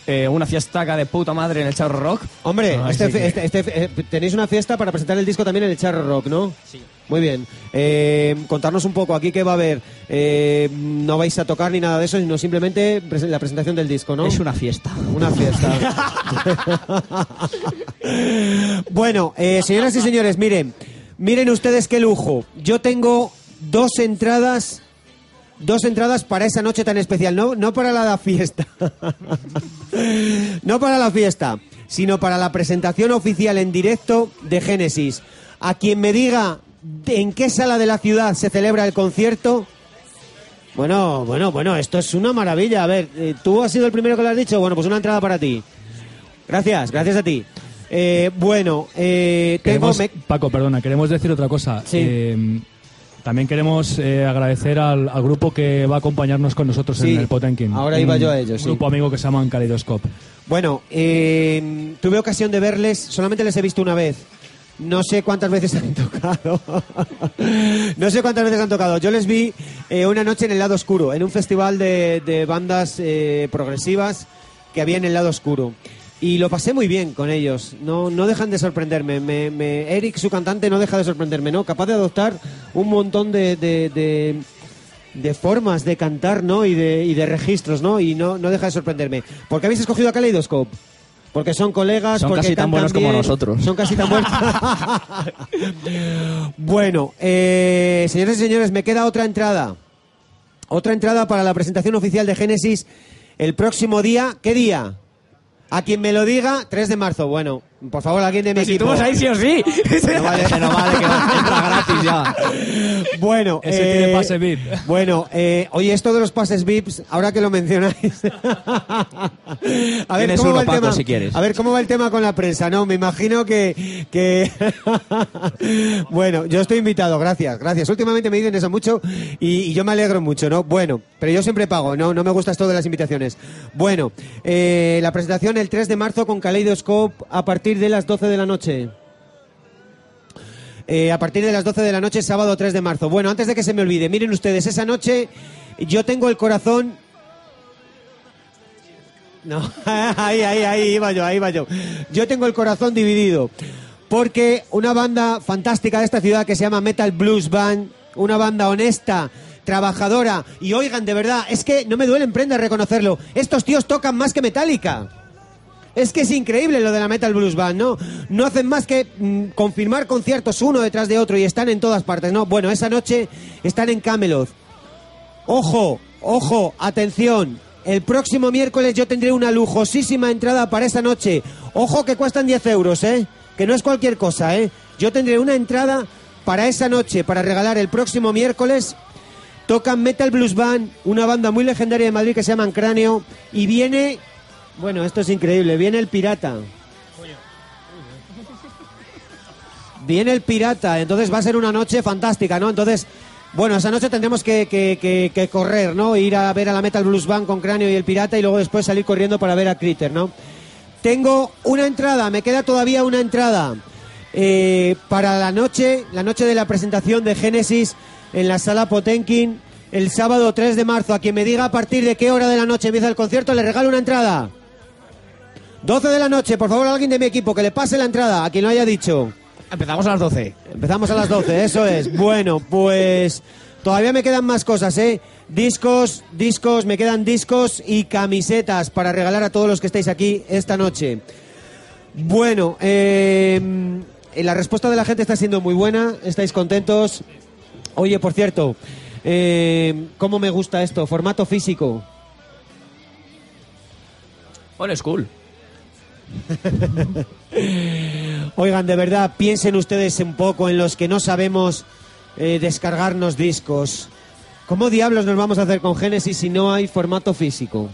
eh, una fiestaca de puta madre en el Charro Rock. Hombre, este, que- este- este- eh, tenéis una fiesta para presentar el disco también en el Charro Rock, ¿no? Sí. Muy bien. Eh, contarnos un poco, aquí qué va a haber. Eh, no vais a tocar ni nada de eso, sino simplemente la presentación del disco, ¿no? Es una fiesta. Una fiesta. [LAUGHS] bueno, eh, señoras y señores, miren, miren ustedes qué lujo. Yo tengo dos entradas, dos entradas para esa noche tan especial, no, no para la fiesta, [LAUGHS] no para la fiesta, sino para la presentación oficial en directo de Génesis. A quien me diga en qué sala de la ciudad se celebra el concierto, bueno, bueno, bueno, esto es una maravilla. A ver, eh, ¿tú has sido el primero que lo has dicho? Bueno, pues una entrada para ti. Gracias, gracias a ti. Eh, bueno, eh, tengo... Queremos- me- Paco, perdona, queremos decir otra cosa. Sí. Eh, también queremos eh, agradecer al, al grupo que va a acompañarnos con nosotros Sí, en el Potenkin. ahora iba yo a ellos, Un sí. grupo amigo que se llama Kaleidoscope. Bueno, eh, tuve ocasión de verles, solamente les he visto una vez. No sé cuántas veces han tocado. [LAUGHS] no sé cuántas veces han tocado. Yo les vi eh, una noche en el lado oscuro, en un festival de, bandas eh, progresivas que había en el lado oscuro. Y lo pasé muy bien con ellos. No, no dejan de sorprenderme. Me, Eric, su cantante, no deja de sorprenderme, ¿no? Capaz de adoptar un montón de- de formas de cantar, ¿no? Y de, y de registros, ¿no? Y no, no deja de sorprenderme. ¿Por qué habéis escogido a Kaleidoscope? Porque son colegas, Son porque casi tan buenos como nosotros. Son casi tan buenos. [LAUGHS] bueno, eh, señores y señores, me queda otra entrada. Otra entrada para la presentación oficial de Génesis el próximo día. ¿Qué día? A quien me lo diga, 3 de marzo. Bueno, por favor, alguien de mi Si equipo. tú vas ahí sí o sí. [LAUGHS] No vale. Que no vale, que entra gratis ya. Bueno, Ese eh, tiene pase VIP. Bueno, eh, oye, esto de los pases VIPs, ahora que lo mencionáis. [LAUGHS] a ver, Tienes ¿cómo uno, va el Paco, tema? si quieres. A ver, ¿cómo va el tema con la prensa? No, me imagino que... que... [LAUGHS] bueno, yo estoy invitado, gracias, gracias. Últimamente me dicen eso mucho y, y yo me alegro mucho, ¿no? Bueno, pero yo siempre pago, no, no me gusta esto de las invitaciones. Bueno, eh, la presentación el 3 de marzo con Kaleidoscope a partir de las 12 de la noche. Eh, a partir de las 12 de la noche, sábado 3 de marzo. Bueno, antes de que se me olvide, miren ustedes, esa noche yo tengo el corazón... No, [LAUGHS] ahí, ahí, ahí iba yo, ahí iba yo. Yo tengo el corazón dividido. Porque una banda fantástica de esta ciudad que se llama Metal Blues Band, una banda honesta, trabajadora, y oigan, de verdad, es que no me duele en prenda reconocerlo, estos tíos tocan más que Metallica. Es que es increíble lo de la Metal Blues Band, ¿no? No hacen más que mm, confirmar conciertos uno detrás de otro y están en todas partes, ¿no? Bueno, esa noche están en Camelot. Ojo, ojo, atención. El próximo miércoles yo tendré una lujosísima entrada para esa noche. Ojo que cuestan 10 euros, ¿eh? Que no es cualquier cosa, ¿eh? Yo tendré una entrada para esa noche, para regalar el próximo miércoles. Tocan Metal Blues Band, una banda muy legendaria de Madrid que se llama Cráneo. Y viene bueno, esto es increíble. Viene el pirata. Viene el pirata, entonces va a ser una noche fantástica, ¿no? Entonces, bueno, esa noche tendremos que, que- que- que correr, ¿no? Ir a ver a la Metal Blues Band con Cráneo y el pirata y luego después salir corriendo para ver a Critter, ¿no? Tengo una entrada, me queda todavía una entrada eh, para la noche, la noche de la presentación de Génesis en la sala Potenkin el sábado 3 de marzo. A quien me diga a partir de qué hora de la noche empieza el concierto, le regalo una entrada. 12 de la noche, por favor, alguien de mi equipo que le pase la entrada, a quien lo haya dicho. Empezamos a las 12. Empezamos a las 12, eso es. Bueno, pues todavía me quedan más cosas, ¿eh? Discos, discos, me quedan discos y camisetas para regalar a todos los que estáis aquí esta noche. Bueno, eh, la respuesta de la gente está siendo muy buena, estáis contentos. Oye, por cierto, eh, ¿cómo me gusta esto? Formato físico. Old school. [LAUGHS] Oigan, de verdad, piensen ustedes un poco en los que no sabemos eh, descargarnos discos. ¿Cómo diablos nos vamos a hacer con Genesis si no hay formato físico?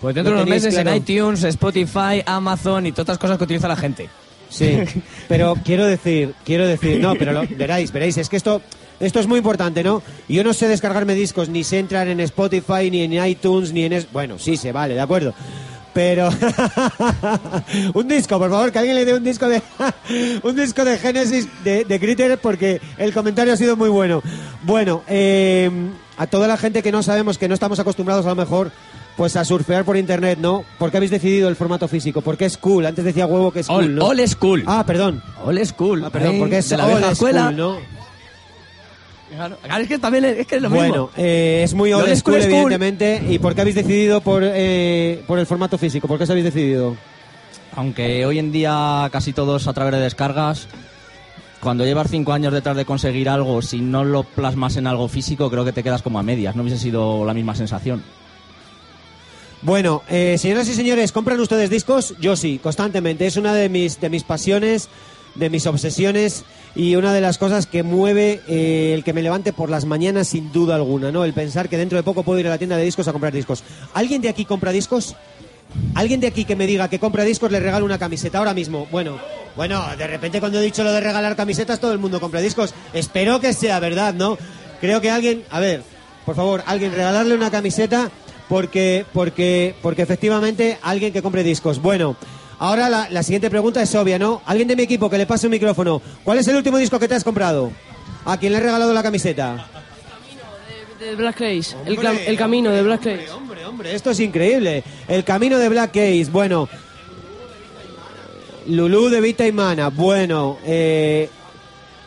Pues dentro ¿Lo de unos meses claro? en iTunes, Spotify, Amazon y todas las cosas que utiliza la gente. Sí, [LAUGHS] pero quiero decir, quiero decir, no, pero lo- veréis, veréis, es que esto, esto es muy importante, ¿no? Yo no sé descargarme discos, ni sé entrar en Spotify, ni en iTunes, ni en... es- Bueno, sí, se vale, de acuerdo. Pero [LAUGHS] un disco, por favor, que alguien le dé un disco de [LAUGHS] un disco de Genesis de, de Critter porque el comentario ha sido muy bueno. Bueno, eh, a toda la gente que no sabemos, que no estamos acostumbrados a lo mejor, pues a surfear por internet, ¿no? ¿Por qué habéis decidido el formato físico? Porque es cool. Antes decía huevo que es cool, All, all school. Ah, perdón. All school. Ah, perdón, porque es de la old school, ¿no? Claro, claro, es que también es, es que es lo bueno, mismo. eh, es muy old school, school evidentemente. ¿Y por qué habéis decidido por, eh, por el formato físico? ¿Por qué os habéis decidido? Aunque hoy en día casi todos a través de descargas, cuando llevas cinco años detrás de conseguir algo, si no lo plasmas en algo físico, creo que te quedas como a medias. No hubiese sido la misma sensación. Bueno, eh, señoras y señores, ¿compran ustedes discos? Yo sí, constantemente. Es una de mis, de mis pasiones, de mis obsesiones y una de las cosas que mueve eh, el que me levante por las mañanas sin duda alguna, ¿no? El pensar que dentro de poco puedo ir a la tienda de discos a comprar discos. ¿Alguien de aquí compra discos? alguien de aquí que me diga que compra discos le regalo una camiseta ahora mismo. Bueno, bueno, de repente cuando he dicho lo de regalar camisetas todo el mundo compra discos. Espero que sea verdad, ¿no? Creo que alguien, a ver, por favor, alguien regalarle una camiseta porque porque porque efectivamente alguien que compre discos. Bueno, ahora la, la siguiente pregunta es obvia, ¿no? Alguien de mi equipo que le pase un micrófono. ¿Cuál es el último disco que te has comprado? ¿A quién le he regalado la camiseta? De Black Case, el, cam- el camino de Black Case. Hombre, hombre, esto es increíble. El camino de Black Case, bueno. Lulú de Vita y Mana, bueno. eh,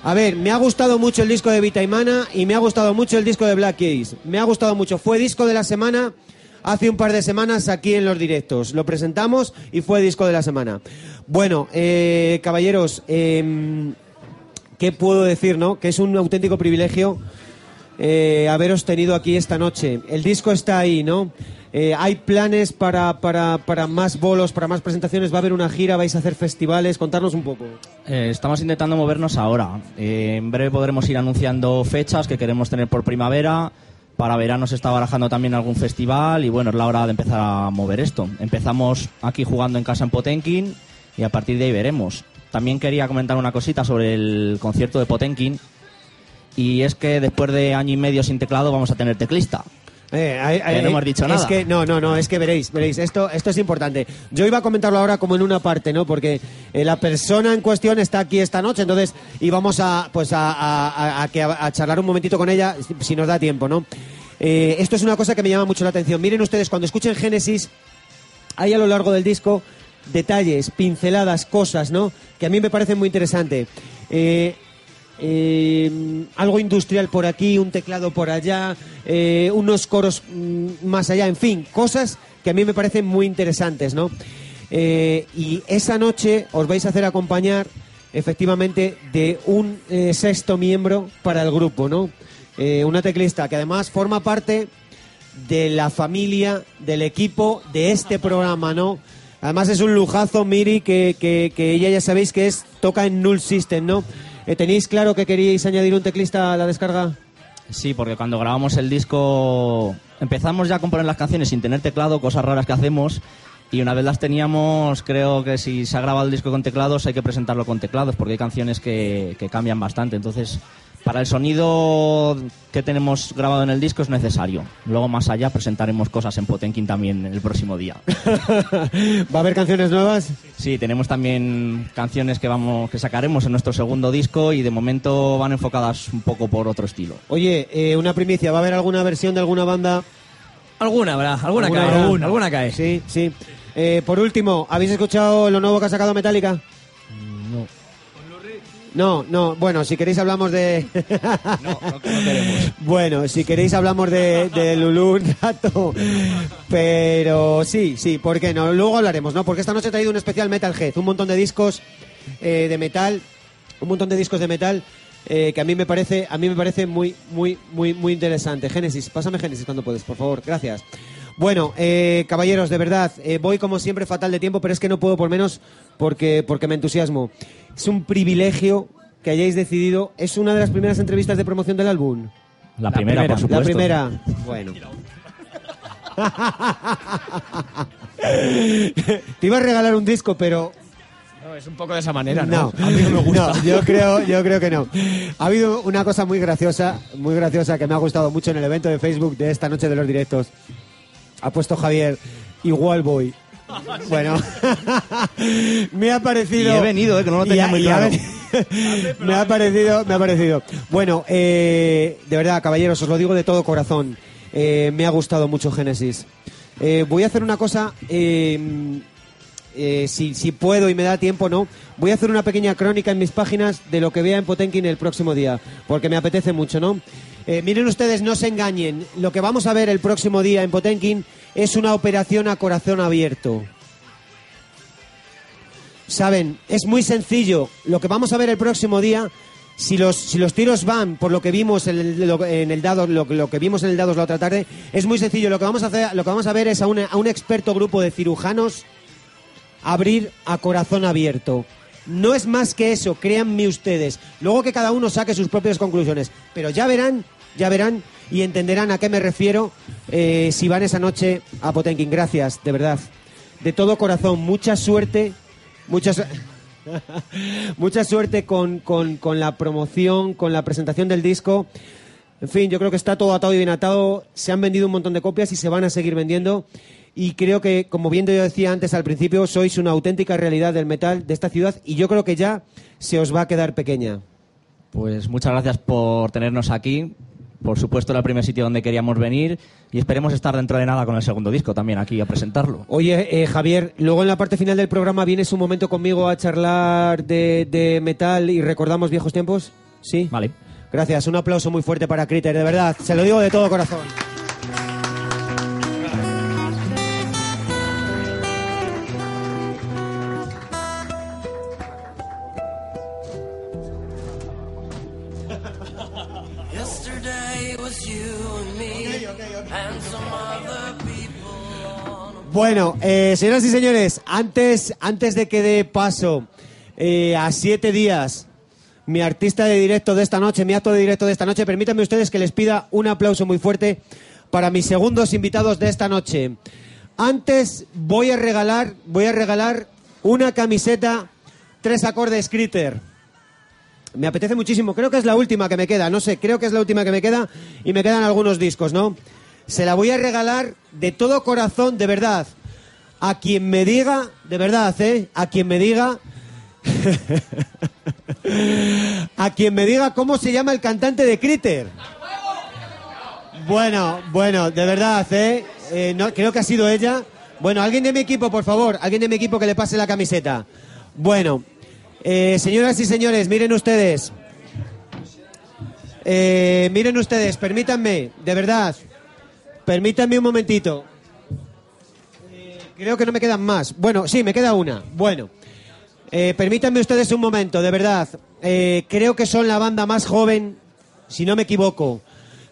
a ver, me ha gustado mucho el disco de Vita y Mana y me ha gustado mucho el disco de Black Case. Me ha gustado mucho. Fue disco de la semana hace un par de semanas aquí en los directos. Lo presentamos y fue disco de la semana. Bueno, eh, caballeros, em, ¿qué puedo decir, no? Que es un auténtico privilegio eh, haberos tenido aquí esta noche. El disco está ahí, ¿no? Eh, hay planes para, para, para más bolos, para más presentaciones. Va a haber una gira, vais a hacer festivales. Contarnos un poco. Eh, estamos intentando movernos ahora. En breve podremos ir anunciando fechas que queremos tener por primavera. Para verano se está barajando también algún festival y bueno, es la hora de empezar a mover esto. Empezamos aquí jugando en casa en Potenkin y a partir de ahí veremos. También quería comentar una cosita sobre el concierto de Potenkin y es que después de año y medio sin teclado vamos a tener teclista. Eh, ay, ay, Que no hemos dicho es nada. que no, no, no, es que veréis, veréis, esto, esto es importante. Yo iba a comentarlo ahora como en una parte, ¿no? Porque eh, la persona en cuestión está aquí esta noche, entonces íbamos a, pues a, a- a- a que- a charlar un momentito con ella, si- nos da tiempo, ¿no? Eh, esto es una cosa que me llama mucho la atención. Miren ustedes, cuando escuchen Génesis, hay a lo largo del disco detalles, pinceladas, cosas, ¿no? Que a mí me parecen muy interesantes. Eh, eh, algo industrial por aquí, un teclado por allá, eh, unos coros mm, más allá, en fin, cosas que a mí me parecen muy interesantes, ¿no? Eh, y esa noche os vais a hacer acompañar efectivamente de un sexto miembro para el grupo, ¿no? Una teclista que además forma parte de la familia, del equipo de este programa, ¿no? Además es un lujazo, Miri, que, que, que ella ya sabéis que es toca en Null System, ¿no? Eh, ¿Tenéis claro que queríais añadir un teclista a la descarga? Sí, porque cuando grabamos el disco empezamos ya a componer las canciones sin tener teclado, cosas raras que hacemos. Y una vez las teníamos, creo que si se ha grabado el disco con teclados hay que presentarlo con teclados porque hay canciones que, que cambian bastante. Entonces, para el sonido que tenemos grabado en el disco es necesario. Luego más allá presentaremos cosas en Potenkin también el próximo día. [LAUGHS] ¿Va a haber canciones nuevas? Sí, tenemos también canciones que vamos que sacaremos en nuestro segundo disco y de momento van enfocadas un poco por otro estilo. Oye, eh, una primicia, ¿va a haber alguna versión de alguna banda? Alguna habrá, alguna, cae. habrá? Alguna cae. Sí, sí. Eh, por último, ¿habéis escuchado lo nuevo que ha sacado Metallica? No. No, no, bueno, si queréis hablamos de... No, no, queremos. Bueno, si queréis hablamos de, de Lulú un rato. Pero sí, sí, ¿por qué no? Luego hablaremos, ¿no? Porque esta noche he traído un especial Metalhead, un montón de discos eh, de metal, un montón de discos de metal eh, que a mí me parece, a mí me parece muy, muy, muy, muy interesante. Génesis, pásame Génesis cuando puedes, por favor, gracias. Bueno, eh, caballeros, de verdad, eh, voy como siempre fatal de tiempo, pero es que no puedo por menos porque, porque me entusiasmo. Es un privilegio que hayáis decidido. Es una de las primeras entrevistas de promoción del álbum. La primera, por supuesto. La primera. Bueno. [LAUGHS] Te iba a regalar un disco, pero No, es un poco de esa manera, no, ¿no? A mí no me gusta. No, yo creo, yo creo que no. Ha habido una cosa muy graciosa, muy graciosa que me ha gustado mucho en el evento de Facebook de esta noche de los directos. Ha puesto Javier igual voy. Bueno, [LAUGHS] me ha parecido. Y he venido, eh, que no lo tenía muy y claro. [LAUGHS] me ha parecido, me ha parecido. Bueno, eh, de verdad, caballeros, os lo digo de todo corazón. Eh, me ha gustado mucho Génesis. Eh, voy a hacer una cosa. eh, si, si puedo y me da tiempo, ¿no? Voy a hacer una pequeña crónica en mis páginas de lo que vea en Potenkin el próximo día, porque me apetece mucho, ¿no? Eh, miren ustedes, no se engañen. Lo que vamos a ver el próximo día en Potenkin es una operación a corazón abierto. Saben, es muy sencillo. Lo que vamos a ver el próximo día, si los, si los tiros van por lo que vimos en el, dado, lo, lo que vimos en el dados la otra tarde, es muy sencillo. Lo que vamos a hacer, lo que vamos a ver es a, a un experto grupo de cirujanos abrir a corazón abierto. No es más que eso, créanme ustedes. Luego que cada uno saque sus propias conclusiones. Pero ya verán, ya verán y entenderán a qué me refiero eh, si van esa noche a Potenkin. Gracias, de verdad. de todo corazón, mucha suerte, mucha, su- [LAUGHS] mucha suerte con, con- con la promoción, con la presentación del disco. En fin, yo creo que está todo atado y bien atado. Se han vendido un montón de copias y se van a seguir vendiendo. Y creo que, como bien yo decía antes al principio, sois una auténtica realidad del metal de esta ciudad y yo creo que ya se os va a quedar pequeña. Pues muchas gracias por tenernos aquí. Por supuesto, era el primer sitio donde queríamos venir y esperemos estar dentro de nada con el segundo disco también aquí a presentarlo. Oye, eh, Javier, luego en la parte final del programa vienes un momento conmigo a charlar de, de metal y recordamos viejos tiempos. ¿Sí? Vale. Gracias, un aplauso muy fuerte para Critter, de verdad, se lo digo de todo corazón. Bueno, eh, señoras y señores, antes, antes de que dé paso eh, a siete días, mi artista de directo de esta noche, mi acto de directo de esta noche, permítanme ustedes que les pida un aplauso muy fuerte para mis segundos invitados de esta noche. Antes voy a regalar, voy a regalar una camiseta, tres acordes Critter. Me apetece muchísimo. Creo que es la última que me queda. No sé, creo que es la última que me queda y me quedan algunos discos, ¿no? Se la voy a regalar de todo corazón, de verdad. A quien me diga, de verdad, ¿eh? A quien me diga. [LAUGHS] a quien me diga cómo se llama el cantante de Critter. Bueno, bueno, de verdad, ¿eh? Eh, no, creo que ha sido ella. Bueno, alguien de mi equipo, por favor, alguien de mi equipo que le pase la camiseta. Bueno, eh, señoras y señores, miren ustedes. Eh, miren ustedes, permítanme, de verdad, permítanme un momentito. Eh, creo que no me quedan más. Bueno, sí, me queda una. Bueno, eh, permítanme ustedes un momento, de verdad. Eh, creo que son la banda más joven, si no me equivoco.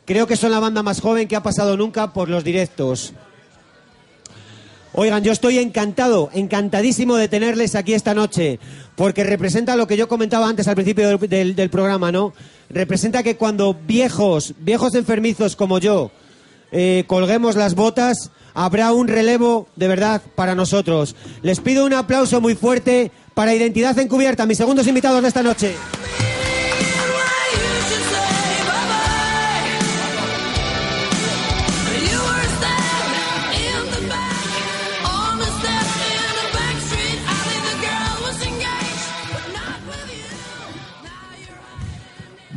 Creo que son la banda más joven que ha pasado nunca por los directos. Oigan, yo estoy encantado, encantadísimo de tenerles aquí esta noche, porque representa lo que yo comentaba antes al principio del, programa, ¿no? Representa que cuando viejos, viejos enfermizos como yo, eh, colguemos las botas, habrá un relevo de verdad para nosotros. Les pido un aplauso muy fuerte para Identidad Encubierta, mis segundos invitados de esta noche.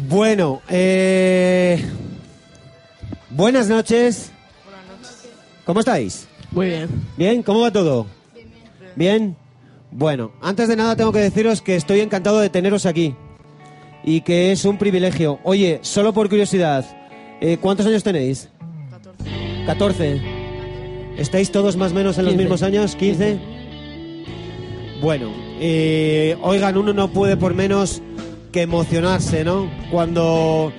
Bueno, eh, buenas noches. ¿Cómo estáis? Muy bien. ¿Bien? ¿Cómo va todo? ¿Bien? Bueno, antes de nada tengo que deciros que estoy encantado de teneros aquí y que es un privilegio. Oye, solo por curiosidad, eh, ¿cuántos años tenéis? 14. ¿Estáis todos más o menos en los 15. mismos años? ¿15? Bueno, eh, oigan, uno no puede por menos que emocionarse, ¿no? Cuando,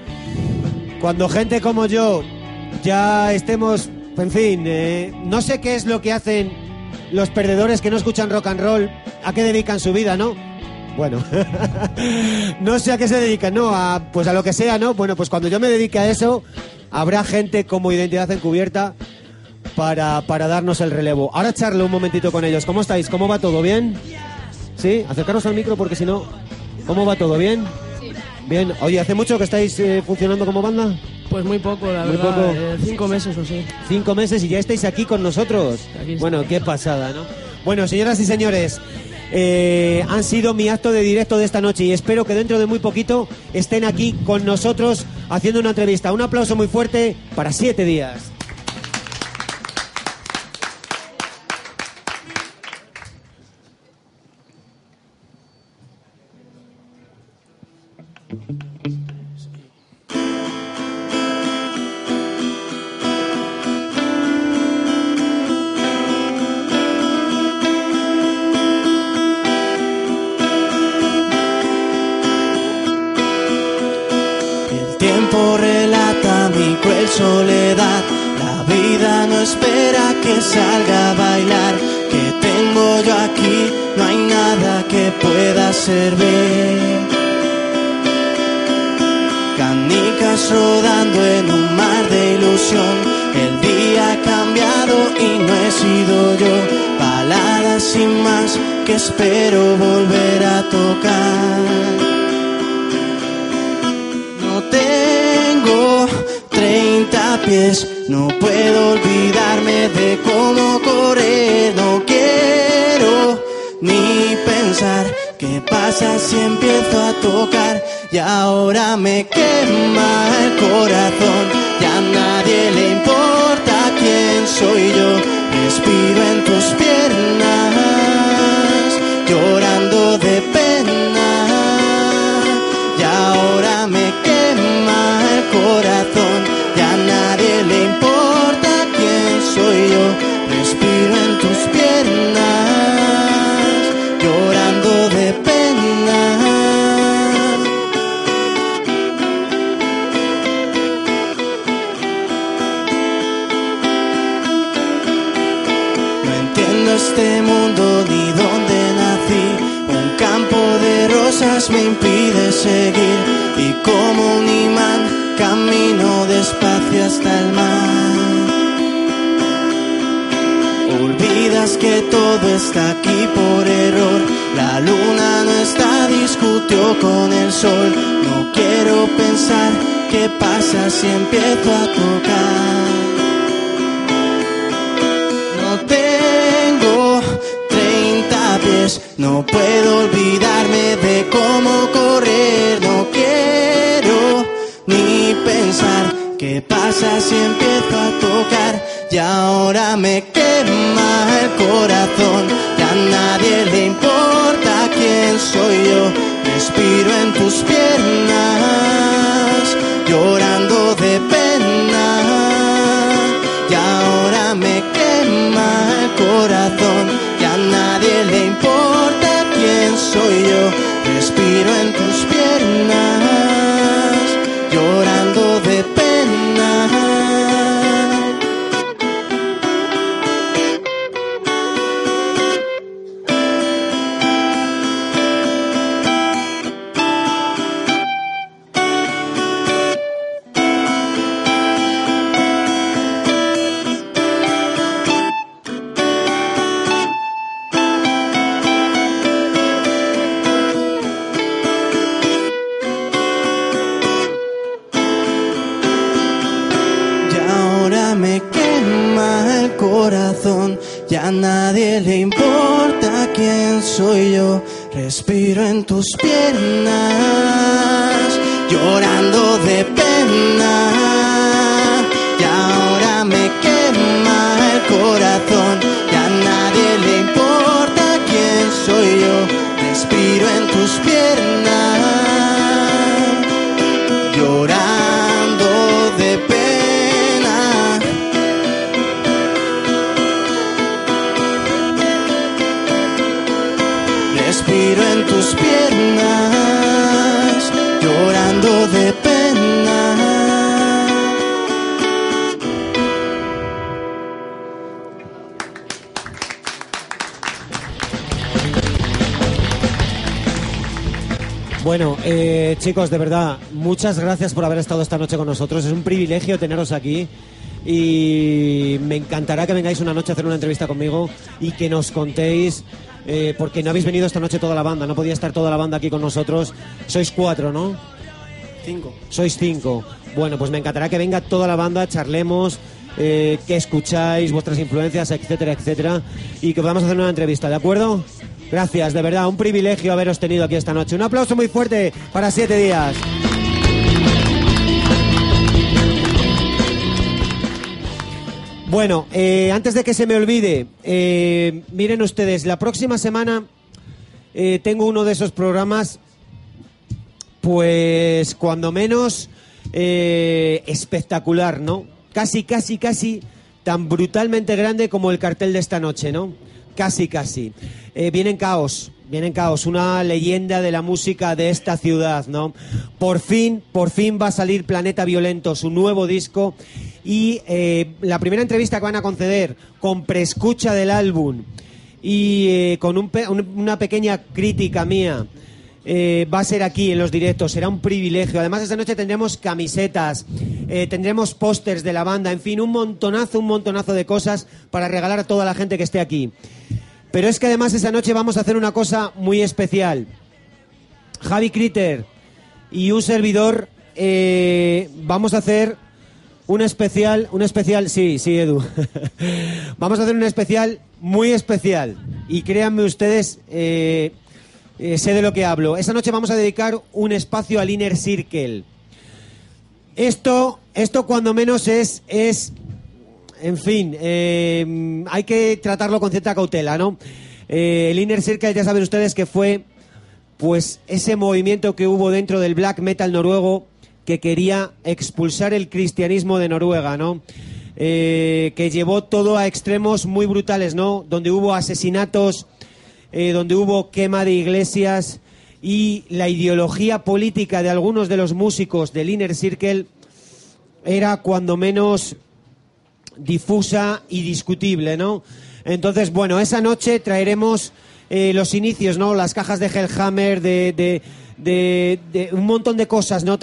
cuando gente como yo ya estemos, en fin, eh, no sé qué es lo que hacen los perdedores que no escuchan rock and roll, a qué dedican su vida, ¿no? Bueno, [LAUGHS] no sé a qué se dedican, ¿no? A, pues a lo que sea, ¿no? Bueno, pues cuando yo me dedique a eso, habrá gente como Identidad Encubierta para, para darnos el relevo. Ahora charlo un momentito con ellos. ¿Cómo estáis? ¿Cómo va todo? ¿Bien? ¿Sí? Acercaros al micro porque si no... ¿Cómo va todo? ¿Bien? Bien. Oye, ¿hace mucho que estáis eh, funcionando como banda? Pues muy poco, la Muy verdad. poco. eh, cinco meses o sí. Cinco meses y ya estáis aquí con nosotros. Aquí. Bueno, qué pasada, ¿no? Bueno, señoras y señores, eh, han sido mi acto de directo de esta noche y espero que dentro de muy poquito estén aquí con nosotros haciendo una entrevista. Un aplauso muy fuerte para siete días. Soledad. La vida no espera que salga a bailar. Que tengo yo aquí, no hay nada que pueda servir. Canicas rodando en un mar de ilusión. El día ha cambiado y no he sido yo. balada sin más que espero volver a tocar. No puedo olvidarme de cómo correr, no quiero ni pensar qué pasa si empiezo a tocar. Y ahora me quema el corazón, ya a nadie le importa quién soy yo, respiro en tus piernas, llorando me impide seguir y como un imán camino despacio hasta el mar. Olvidas que todo está aquí por error. La luna no está, discutió con el sol. No quiero pensar qué pasa si empiezo a tocar. No tengo 30 pies, no puedo olvidarme de cómo correr, no quiero ni pensar qué pasa si empiezo a tocar. Y ahora me quema el corazón, ya a nadie le importa quién soy yo, respiro en tus piernas, llorando de pena. Y ahora me quema el corazón, ya a nadie le importa quién soy yo, respiro en tus piernas, chicos, de verdad, muchas gracias por haber estado esta noche con nosotros. Es un privilegio teneros aquí y me encantará que vengáis una noche a hacer una entrevista conmigo y que nos contéis, eh, porque no habéis venido esta noche toda la banda, no podía estar toda la banda aquí con nosotros. Sois cuatro, ¿no? Cinco. Sois cinco. Bueno, pues me encantará que venga toda la banda, charlemos, eh, que escucháis, vuestras influencias, etcétera, etcétera, y que podamos hacer una entrevista, ¿de acuerdo? Gracias, de verdad, un privilegio haberos tenido aquí esta noche. Un aplauso muy fuerte para siete días. Bueno, eh, antes de que se me olvide, eh, miren ustedes, la próxima semana eh, tengo uno de esos programas, pues cuando menos espectacular, ¿no? Casi, casi, casi tan brutalmente grande como el cartel de esta noche, ¿no? Casi, casi. Eh, viene en caos, viene en caos, una leyenda de la música de esta ciudad, ¿no? Por fin, por fin va a salir Planeta Violento, su nuevo disco. Y eh, la primera entrevista que van a conceder con preescucha del álbum y eh, con un pe- un- una pequeña crítica mía eh, va a ser aquí en los directos, será un privilegio. Además, esta noche tendremos camisetas, tendremos pósters de la banda, en fin, un montonazo, un montonazo de cosas para regalar a toda la gente que esté aquí. Pero es que además esa noche vamos a hacer una cosa muy especial. Javi Critter y un servidor eh, vamos a hacer un especial, un especial, sí, sí, Edu. [LAUGHS] vamos a hacer un especial muy especial. Y créanme ustedes, eh, eh, sé de lo que hablo. Esa noche vamos a dedicar un espacio al Inner Circle. Esto, esto cuando menos es, es en fin, eh, hay que tratarlo con cierta cautela, ¿no? Eh, el Inner Circle ya saben ustedes que fue pues ese movimiento que hubo dentro del black metal noruego que quería expulsar el cristianismo de Noruega, ¿no? Eh, que llevó todo a extremos muy brutales, ¿no? Donde hubo asesinatos, eh, donde hubo quema de iglesias y la ideología política de algunos de los músicos del Inner Circle era cuando menos difusa y discutible, ¿no? Entonces, bueno, esa noche traeremos eh, los inicios, ¿no? Las cajas de Hellhammer, de, de, de- un montón de cosas, ¿no?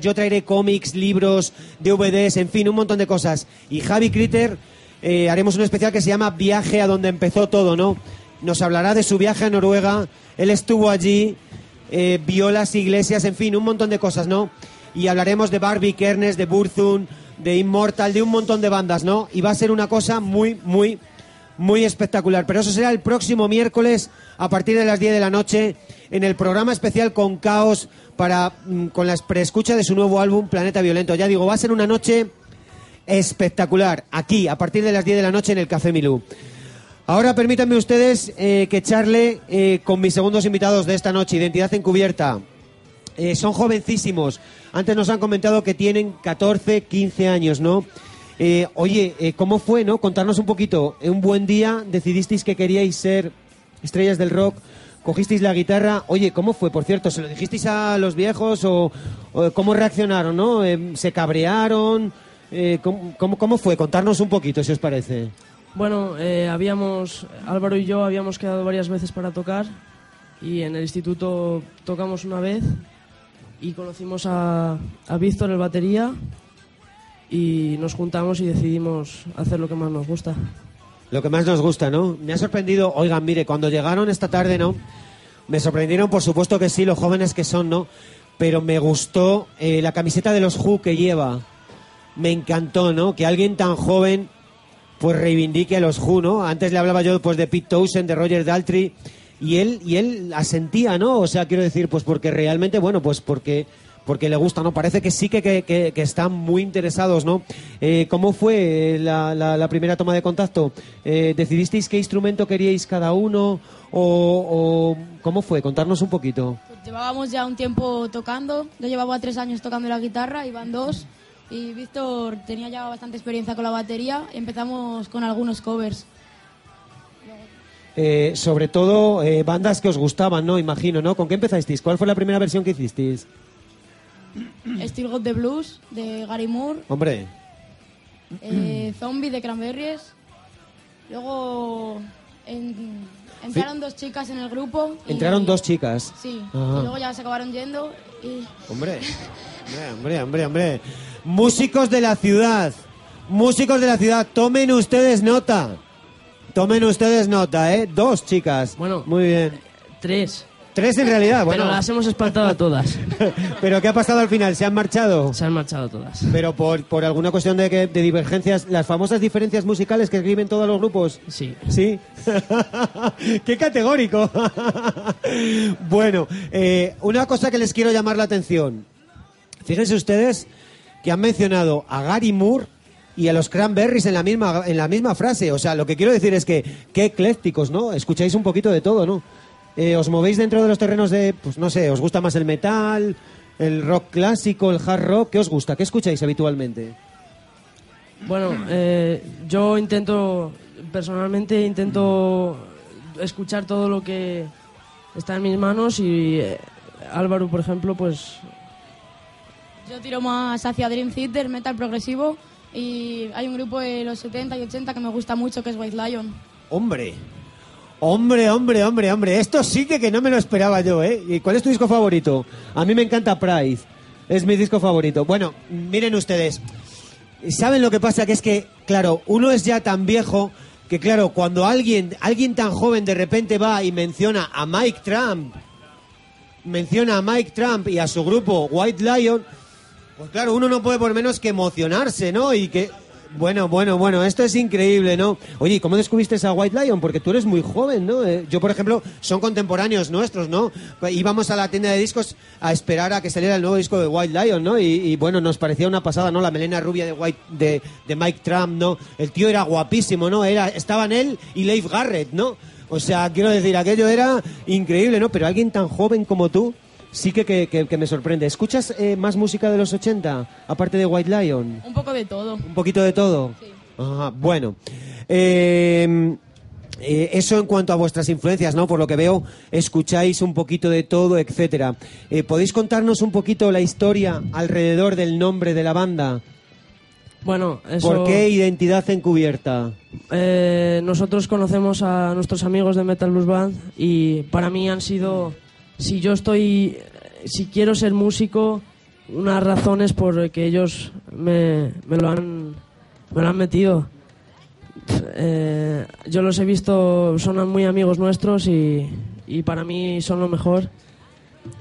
Yo traeré cómics, libros, DVDs, en fin, un montón de cosas. Y Javi Critter eh, haremos un especial que se llama Viaje a donde empezó todo, ¿no? Nos hablará de su viaje a Noruega, él estuvo allí, eh, vio las iglesias, en fin, un montón de cosas, ¿no? Y hablaremos de Barbie Kernes, de Burzum, de Immortal, de un montón de bandas, ¿no? Y va a ser una cosa muy, muy, muy espectacular. Pero eso será el próximo miércoles a partir de las 10 de la noche en el programa especial con Caos para mm, con la preescucha de su nuevo álbum Planeta Violento. Ya digo, va a ser una noche espectacular aquí a partir de las 10 de la noche en el Café Milú. Ahora permítanme ustedes eh, que charle eh, con mis segundos invitados de esta noche, Identidad Encubierta. Eh, son jovencísimos. Antes nos han comentado que tienen 14, 15 años, ¿no? Eh, oye, eh, ¿cómo fue, no? Contarnos un poquito. Eh, Un buen día decidisteis que queríais ser estrellas del rock, cogisteis la guitarra. Oye, ¿cómo fue, por cierto? ¿Se lo dijisteis a los viejos o, o cómo reaccionaron, no? Eh, ¿Se cabrearon? Eh, ¿cómo, cómo, cómo fue? Contarnos un poquito, si os parece. Bueno, habíamos, Álvaro y yo habíamos quedado varias veces para tocar y en el instituto tocamos una vez y conocimos a, a Víctor, el batería, y nos juntamos y decidimos hacer lo que más nos gusta. Lo que más nos gusta, ¿no? Me ha sorprendido, oigan, mire, cuando llegaron esta tarde, ¿no? Me sorprendieron, por supuesto que sí, los jóvenes que son, ¿no? Pero me gustó eh, la camiseta de los Who que lleva. Me encantó, ¿no? Que alguien tan joven pues reivindique a los Who, ¿no? Antes le hablaba yo pues de Pete Townsend, de Roger Daltrey y él y él asentía, ¿no? O sea, quiero decir, pues porque realmente, bueno, pues porque porque le gusta, ¿no? Parece que sí que, que, que- están muy interesados, ¿no? Eh, ¿Cómo fue la, la- primera toma de contacto? Eh, ¿Decidisteis qué instrumento queríais cada uno? O, cómo fue? Contarnos un poquito. Llevábamos ya un tiempo tocando, yo llevaba tres años tocando la guitarra, iban dos, y Víctor tenía ya bastante experiencia con la batería, empezamos con algunos covers. Eh, sobre todo eh, bandas que os gustaban, ¿no? Imagino, ¿no? ¿Con qué empezasteis? ¿Cuál fue la primera versión que hicisteis? Still Got the Blues de Gary Moore, Hombre, eh, Zombie de Cranberries, luego en- entraron dos chicas en el grupo. y- entraron dos chicas. Sí, Ajá. y luego ya se acabaron yendo y... [LAUGHS] Hombre, hombre, hombre, hombre. Músicos de la ciudad, músicos de la ciudad, tomen ustedes nota. Tomen ustedes nota, ¿eh? Dos chicas. Bueno, muy bien. Tres. Tres en realidad, bueno. Pero las hemos espantado a todas. [LAUGHS] ¿Pero qué ha pasado al final? ¿Se han marchado? Se han marchado todas. Pero por, por alguna cuestión de, que- de divergencias, las famosas diferencias musicales que escriben todos los grupos. Sí. Sí. [LAUGHS] qué categórico. [LAUGHS] bueno, eh, una cosa que les quiero llamar la atención. Fíjense ustedes que han mencionado a Gary Moore y a los Cranberries en la misma en la misma frase. O sea, lo que quiero decir es que qué eclécticos, ¿no? Escucháis un poquito de todo, ¿no? Eh, os movéis dentro de los terrenos de, pues no sé, os gusta más el metal, el rock clásico, el hard rock. ¿Qué os gusta? ¿Qué escucháis habitualmente? Bueno, eh, yo intento, personalmente intento escuchar todo lo que está en mis manos y eh, Álvaro, por ejemplo, pues Yo tiro más hacia Dream Theater, metal progresivo, y hay un grupo de los 70 y 80 que me gusta mucho, que es White Lion. Hombre. Hombre, hombre, hombre, hombre. Esto sí que, que no me lo esperaba yo, ¿eh? ¿Y cuál es tu disco favorito? A mí me encanta Pride. Es mi disco favorito. Bueno, miren ustedes. ¿Saben lo que pasa? Que es que, claro, uno es ya tan viejo que claro, cuando alguien, alguien tan joven de repente va y menciona a Mike Trump, menciona a Mike Trump y a su grupo White Lion, pues claro, uno no puede por menos que emocionarse, ¿no? Y que, bueno, bueno, bueno, esto es increíble, ¿no? Oye, ¿y ¿cómo descubriste a White Lion? Porque tú eres muy joven, ¿no? Eh, yo, por ejemplo, son contemporáneos nuestros, ¿no? Íbamos a la tienda de discos a esperar a que saliera el nuevo disco de White Lion, ¿no? Y, bueno, nos parecía una pasada, ¿no? La melena rubia de White, de Mike Trump, ¿no? El tío era guapísimo, ¿no? Era, estaban él y Leif Garrett, ¿no? O sea, quiero decir, aquello era increíble, ¿no? Pero alguien tan joven como tú sí que, que, que- que me sorprende. ¿Escuchas eh, más música de los 80, aparte de White Lion? Un poco de todo. Un poquito de todo. Ajá, bueno. Eh, eh, eso en cuanto a vuestras influencias, ¿no? Por lo que veo, escucháis un poquito de todo, etcétera. Eh, ¿Podéis contarnos un poquito la historia alrededor del nombre de la banda? Bueno, eso... ¿Por qué identidad encubierta? Eh, nosotros conocemos a nuestros amigos de Metal Blues Band y para mí han sido, si yo estoy, si quiero ser músico, unas razones por que ellos me, me lo han, me lo han metido. Eh, yo los he visto, son muy amigos nuestros y, y para mí son lo mejor.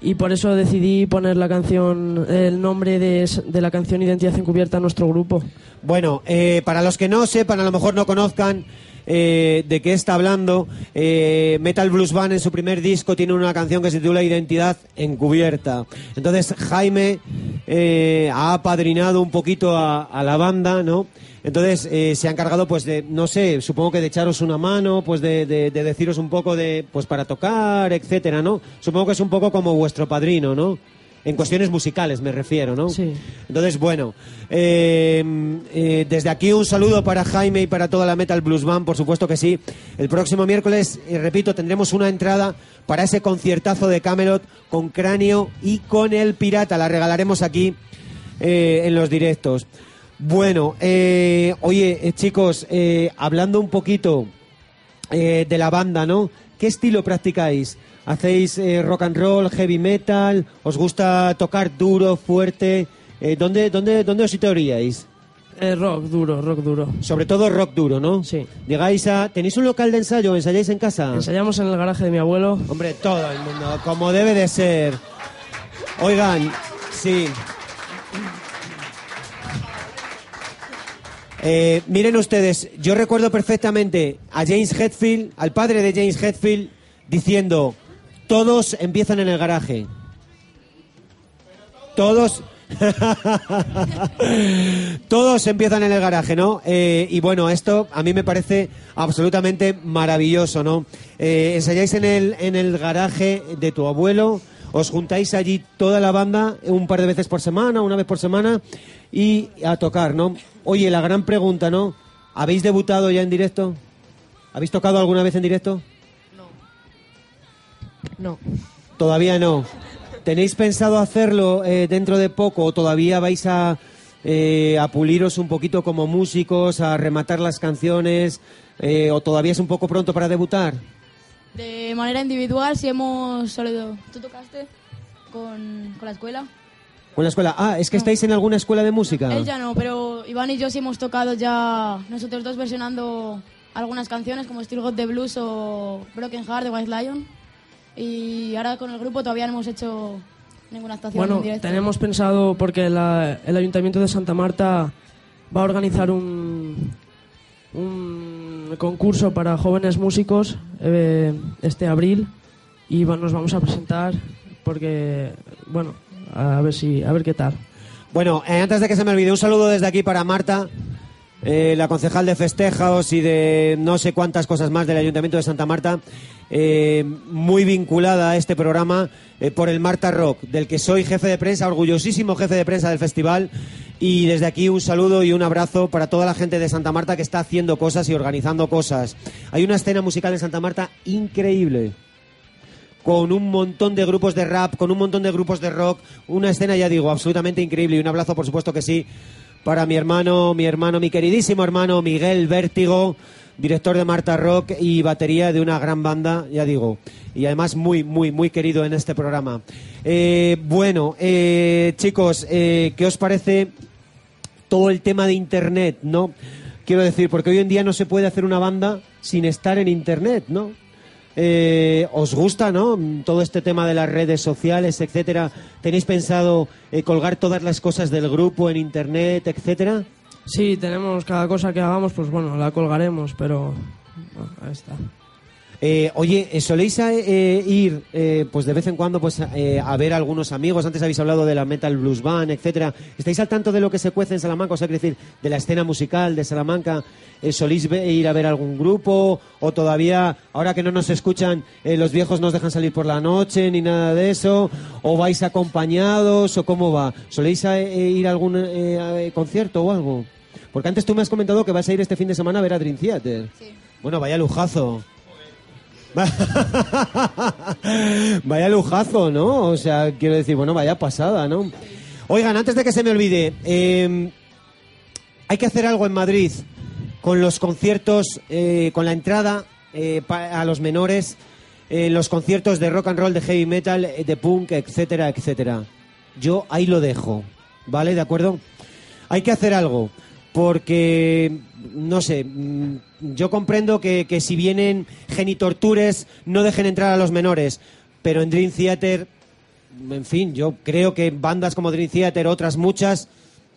Y por eso decidí poner la canción, el nombre de, de la canción Identidad Encubierta a nuestro grupo. Bueno, eh, para los que no sepan, a lo mejor no conozcan eh, de qué está hablando, eh, Metal Blues Band en su primer disco tiene una canción que se titula Identidad Encubierta. Entonces Jaime eh, ha apadrinado un poquito a, la banda, ¿no? Entonces se ha encargado, pues, de, no sé, supongo que de echaros una mano, pues, de, de- de deciros un poco de, pues, para tocar, etcétera, ¿no? Supongo que es un poco como vuestro padrino, ¿no? En cuestiones musicales me refiero, ¿no? Sí. Entonces, bueno, eh, eh, desde aquí un saludo para Jaime y para toda la Metal Blues Band, por supuesto que sí. El próximo miércoles, eh, repito, tendremos una entrada para ese conciertazo de Camelot con Cráneo y con El Pirata. La regalaremos aquí eh, en los directos. Bueno, eh, oye, chicos, hablando un poquito de la banda, ¿no? ¿Qué estilo practicáis? ¿Hacéis eh, rock and roll, heavy metal? ¿Os gusta tocar duro, fuerte? Eh, ¿dónde, dónde, ¿Dónde os situaríais? Eh, rock duro, rock duro. Sobre todo rock duro, ¿no? Sí. Llegáis a... ¿Tenéis un local de ensayo? ¿Ensayáis en casa? Ensayamos en el garaje de mi abuelo. Hombre, todo el mundo, como debe de ser. Oigan, sí. Eh, miren ustedes, yo recuerdo perfectamente a James Hetfield, al padre de James Hetfield, diciendo, todos empiezan en el garaje. Todos... [LAUGHS] Todos empiezan en el garaje, ¿no? Eh, y bueno, esto a mí me parece absolutamente maravilloso, ¿no? Eh, ensayáis en el, en el garaje de tu abuelo, os juntáis allí toda la banda un par de veces por semana, una vez por semana, y a tocar, ¿no? Oye, la gran pregunta, ¿no? ¿Habéis debutado ya en directo? ¿Habéis tocado alguna vez en directo? No. Todavía no. ¿Tenéis pensado hacerlo eh, dentro de poco o todavía vais a, eh, a puliros un poquito como músicos, a rematar las canciones eh, o todavía es un poco pronto para debutar? De manera individual, si hemos salido. ¿Tú tocaste con, con la escuela? ¿Con la escuela? Ah, es que estáis en alguna escuela de música. Él ya no, pero Iván y yo sí hemos tocado ya nosotros dos versionando algunas canciones como Still Got the Blues o Broken Heart de White Lion. Y ahora con el grupo todavía no hemos hecho ninguna actuación Bueno, en directo. tenemos pensado, porque la- el Ayuntamiento de Santa Marta va a organizar un, un concurso para jóvenes músicos eh, este abril y nos vamos a presentar porque, bueno, a ver si, a ver qué tal. Bueno, eh, antes de que se me olvide, un saludo desde aquí para Marta, eh, la concejal de festejos y de no sé cuántas cosas más del Ayuntamiento de Santa Marta, eh, muy vinculada a este programa eh, por el Marta Rock, del que soy jefe de prensa, orgullosísimo jefe de prensa del festival. Y desde aquí un saludo y un abrazo para toda la gente de Santa Marta que está haciendo cosas y organizando cosas. Hay una escena musical en Santa Marta increíble con un montón de grupos de rap, con un montón de grupos de rock, una escena, ya digo, absolutamente increíble. Y un abrazo, por supuesto que sí, para mi hermano, mi hermano, mi queridísimo hermano Miguel Vértigo, director de Marta Rock y batería de una gran banda, ya digo. Y además muy, muy, muy querido en este programa. Eh, bueno, eh, chicos, eh, ¿qué os parece todo el tema de Internet, no? Quiero decir, porque hoy en día no se puede hacer una banda sin estar en Internet, ¿no? Eh, ¿Os gusta, no? Todo este tema de las redes sociales, etcétera. ¿Tenéis pensado eh, colgar todas las cosas del grupo en Internet, etcétera? Sí, tenemos cada cosa que hagamos, pues bueno, la colgaremos, pero bueno, ahí está. Eh, oye, eh, ¿soléis eh, ir eh, pues de vez en cuando pues eh, a ver a algunos amigos? Antes habéis hablado de la Metal Blues Band, etcétera. ¿Estáis al tanto de lo que se cuece en Salamanca? O sea, quiero decir, de la escena musical de Salamanca. Eh, ¿Soléis ve- ir a ver algún grupo? ¿O todavía, ahora que no nos escuchan, eh, los viejos nos dejan salir por la noche ni nada de eso? ¿O vais acompañados? ¿O cómo va? ¿Soléis a- eh, ir a algún eh, a- concierto o algo? Porque antes tú me has comentado que vas a ir este fin de semana a ver a Dream Theater. Bueno, vaya lujazo. [LAUGHS] vaya lujazo, ¿no? O sea, quiero decir, bueno, vaya pasada, ¿no? Oigan, antes de que se me olvide, eh, hay que hacer algo en Madrid con los conciertos, eh, con la entrada eh, a los menores, eh, los conciertos de rock and roll, de heavy metal, de punk, etcétera, etcétera. Yo ahí lo dejo, ¿vale? ¿De acuerdo? Hay que hacer algo, porque, no sé, mm, yo comprendo que, que si vienen genitortures no dejen entrar a los menores, pero en Dream Theater, en fin, yo creo que bandas como Dream Theater, otras muchas,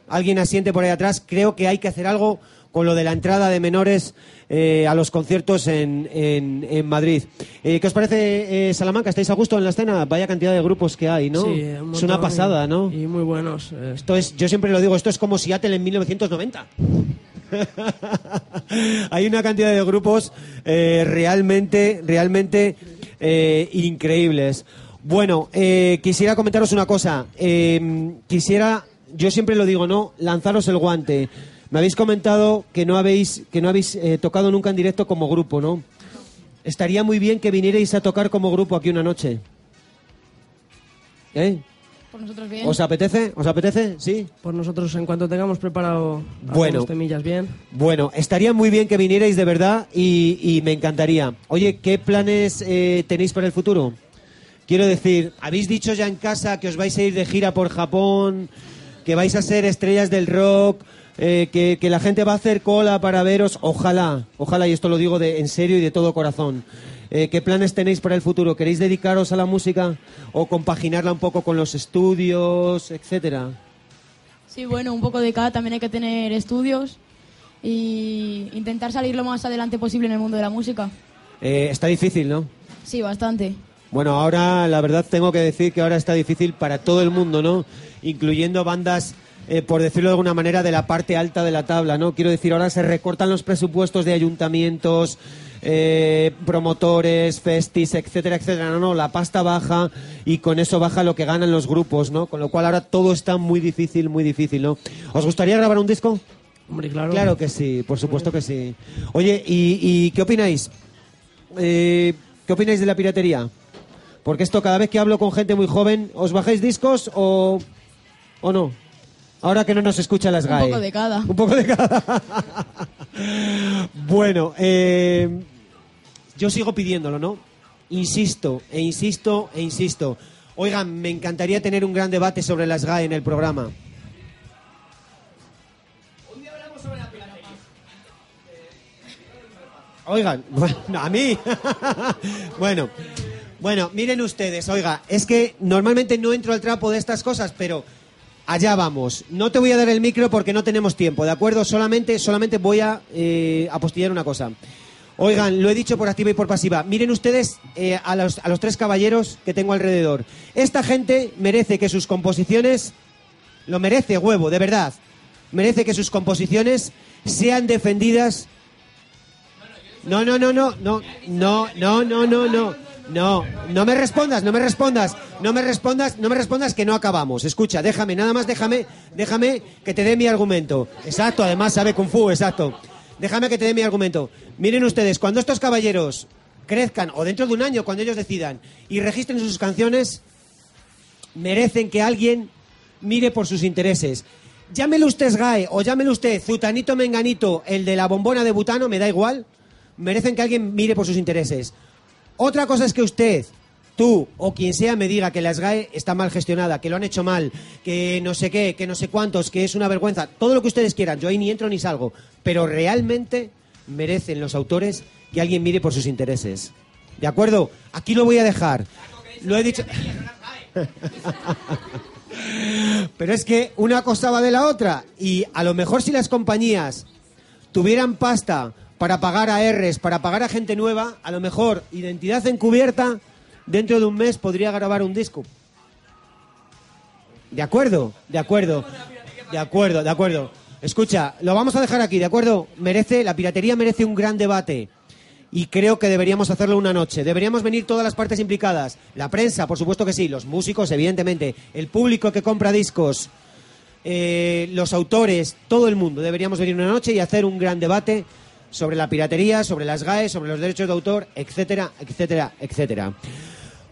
alguien asiente por ahí atrás, creo que hay que hacer algo con lo de la entrada de menores eh, a los conciertos en, en- en Madrid. Eh, ¿Qué os parece, eh, Salamanca? ¿Estáis a gusto en la escena? Vaya cantidad de grupos que hay, ¿no? Sí, un es una pasada, y- ¿no? Y muy buenos. Esto es, yo siempre lo digo, esto es como Seattle en 1990. [LAUGHS] Hay una cantidad de grupos eh, realmente, realmente eh, increíbles. Bueno, eh, quisiera comentaros una cosa. Eh, quisiera, yo siempre lo digo, ¿no? Lanzaros el guante. Me habéis comentado que no habéis, que no habéis tocado nunca en directo como grupo, ¿no? Estaría muy bien que vinierais a tocar como grupo aquí una noche. ¿Eh? Por nosotros bien. ¿Os apetece? ¿Os apetece? ¿Sí? Por nosotros, en cuanto tengamos preparado Bueno. temillas bien. Bueno, estaría muy bien que vinierais de verdad y, y me encantaría. Oye, ¿qué planes eh, tenéis para el futuro? Quiero decir, ¿habéis dicho ya en casa que os vais a ir de gira por Japón, que vais a ser estrellas del rock, eh, que, que la gente va a hacer cola para veros? Ojalá, ojalá, y esto lo digo de, en serio y de todo corazón. Eh, ¿Qué planes tenéis para el futuro? ¿Queréis dedicaros a la música o compaginarla un poco con los estudios, etcétera? Sí, bueno, un poco de cada. También hay que tener estudios y intentar salir lo más adelante posible en el mundo de la música. Eh, está difícil, ¿no? Sí, bastante. Bueno, ahora la verdad tengo que decir que ahora está difícil para todo el mundo, ¿no? Incluyendo bandas, eh, por decirlo de alguna manera, de la parte alta de la tabla, ¿no? Quiero decir, ahora se recortan los presupuestos de ayuntamientos, eh, promotores, festis, etcétera, etcétera. No, no, la pasta baja y con eso baja lo que ganan los grupos, ¿no? Con lo cual ahora todo está muy difícil, muy difícil, ¿no? ¿Os gustaría grabar un disco? Hombre, claro. Claro que sí, por supuesto que sí. Oye, ¿y, y qué opináis? Eh, ¿Qué opináis de la piratería? Porque esto cada vez que hablo con gente muy joven, ¿os bajáis discos o, o no? Ahora que no nos escucha las Un GAE. poco de cada. Un poco de cada. [LAUGHS] bueno, eh, yo sigo pidiéndolo, ¿no? Insisto, e insisto, e insisto. Oigan, me encantaría tener un gran debate sobre las GAE en el programa. Oigan, [LAUGHS] bueno, a mí. [LAUGHS] bueno, bueno, miren ustedes, oiga, es que normalmente no entro al trapo de estas cosas, pero allá vamos. No te voy a dar el micro porque no tenemos tiempo, ¿de acuerdo? Solamente, solamente voy a eh, apostillar una cosa. Oigan, lo he dicho por activa y por pasiva. Miren ustedes eh, a, los, a los tres caballeros que tengo alrededor. Esta gente merece que sus composiciones, lo merece, huevo, de verdad, merece que sus composiciones sean defendidas no, no, no, no, no, no, no, no, no, no. No, no me respondas, no me respondas, no me respondas, no me respondas que no acabamos. Escucha, déjame, nada más déjame, déjame que te dé mi argumento. Exacto, además sabe Kung Fu, exacto. Déjame que te dé mi argumento. Miren ustedes, cuando estos caballeros crezcan, o dentro de un año, cuando ellos decidan, y registren sus canciones, merecen que alguien mire por sus intereses. Llámelo usted SGAE o llámelo usted Zutanito Menganito, el de la bombona de butano, me da igual. Merecen que alguien mire por sus intereses. Otra cosa es que usted tú o quien sea me diga que la SGAE está mal gestionada, que lo han hecho mal, que no sé qué, que no sé cuántos, que es una vergüenza, todo lo que ustedes quieran, yo ahí ni entro ni salgo, pero realmente merecen los autores que alguien mire por sus intereses. ¿De acuerdo? Aquí lo voy a dejar. Lo he dicho. [LAUGHS] Pero es que una cosa va de la otra. Y a lo mejor si las compañías tuvieran pasta para pagar a Rs, para pagar a gente nueva, a lo mejor identidad encubierta, dentro de un mes podría grabar un disco. ¿De acuerdo? De acuerdo. De acuerdo, de acuerdo. Escucha, lo vamos a dejar aquí, ¿de acuerdo? Merece, la piratería merece un gran debate. Y creo que deberíamos hacerlo una noche. Deberíamos venir todas las partes implicadas. La prensa, por supuesto que sí. Los músicos, evidentemente. El público que compra discos. eh, los autores, todo el mundo. Deberíamos venir una noche y hacer un gran debate sobre la piratería, sobre las GAE, sobre los derechos de autor, etcétera, etcétera, etcétera.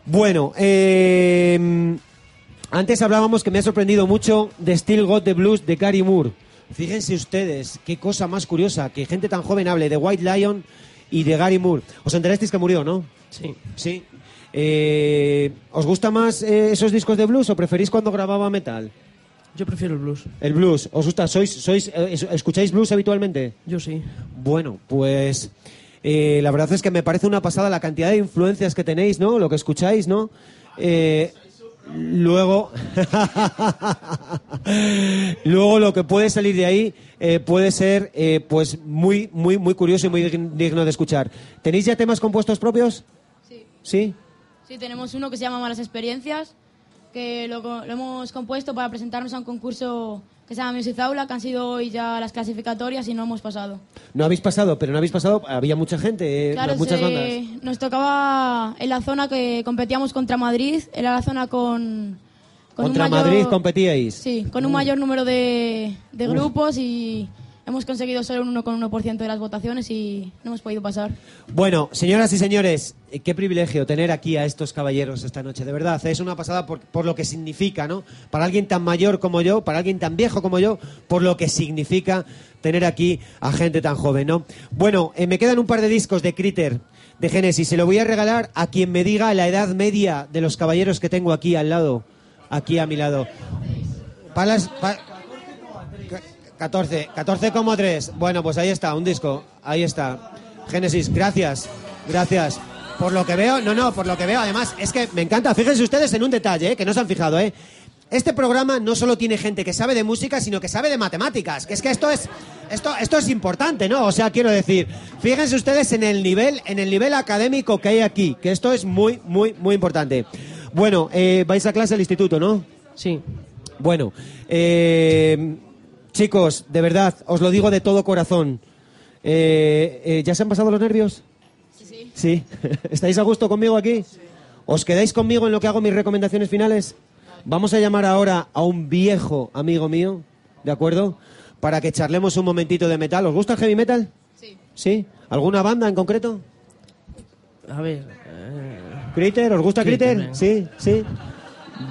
Bueno, eh, antes hablábamos que me ha sorprendido mucho de Still Got the Blues de Gary Moore. Fíjense ustedes, qué cosa más curiosa, que gente tan joven hable de White Lion y de Gary Moore. ¿Os enterasteis que murió, no? Sí. Sí. Eh, ¿Os gusta más eh, esos discos de blues o preferís cuando grababa metal? Yo prefiero el blues. El blues. ¿Os gusta? ¿Sois, sois, eh, es- ¿Escucháis blues habitualmente? Yo sí. Bueno, pues eh, la verdad es que me parece una pasada la cantidad de influencias que tenéis, ¿no? Lo que escucháis, ¿no? Eh, luego, [LAUGHS] luego lo que puede salir de ahí eh, puede ser, eh, pues muy, muy, muy curioso y muy dig- digno de escuchar. ¿Tenéis ya temas compuestos propios? Sí. Sí. Sí, tenemos uno que se llama Malas Experiencias, que lo, lo hemos compuesto para presentarnos a un concurso que se llama Music Aula, que han sido hoy ya las clasificatorias y no hemos pasado. No habéis pasado, pero no habéis pasado. Había mucha gente, eh, Claro, muchas se- bandas. nos tocaba en la zona que competíamos contra Madrid, era la zona con... con un Contra mayor- Madrid competíais. Sí, con un mayor número de, de grupos y hemos conseguido solo un 1,1% de las votaciones y no hemos podido pasar. Bueno, señoras y señores, eh, qué privilegio tener aquí a estos caballeros esta noche. De verdad, es una pasada por, lo que significa, ¿no? Para alguien tan mayor como yo, para alguien tan viejo como yo, por lo que significa tener aquí a gente tan joven, ¿no? Bueno, eh, me quedan un par de discos de Critter, de Genesis. Se lo voy a regalar a quien me diga la edad media de los caballeros que tengo aquí al lado, aquí a mi lado. Palas, pa- 14, 14,3. Bueno, pues ahí está, un disco. Ahí está. Génesis, gracias. Gracias. Por lo que veo, no, no, por lo que veo, además, es que me encanta. Fíjense ustedes en un detalle, ¿eh? que no se han fijado, ¿eh? Este programa no solo tiene gente que sabe de música, sino que sabe de matemáticas. Que es que esto es, esto, esto es importante, ¿no? O sea, quiero decir, fíjense ustedes en el nivel, en el nivel académico que hay aquí, que esto es muy, muy, muy importante. Bueno, eh, vais a clase al instituto, ¿no? Sí. Bueno, eh, chicos, de verdad, os lo digo de todo corazón. Eh, eh, ¿Ya se han pasado los nervios? Sí. ¿Sí? [LAUGHS] ¿Estáis a gusto conmigo aquí? ¿Os quedáis conmigo en lo que hago mis recomendaciones finales? Vamos a llamar ahora a un viejo amigo mío, ¿de acuerdo? Para que charlemos un momentito de metal. ¿Os gusta el heavy metal? Sí. ¿Sí? ¿Alguna banda en concreto? A ver. eh, ¿Critter? ¿Os gusta Critter, Critter? Sí, sí.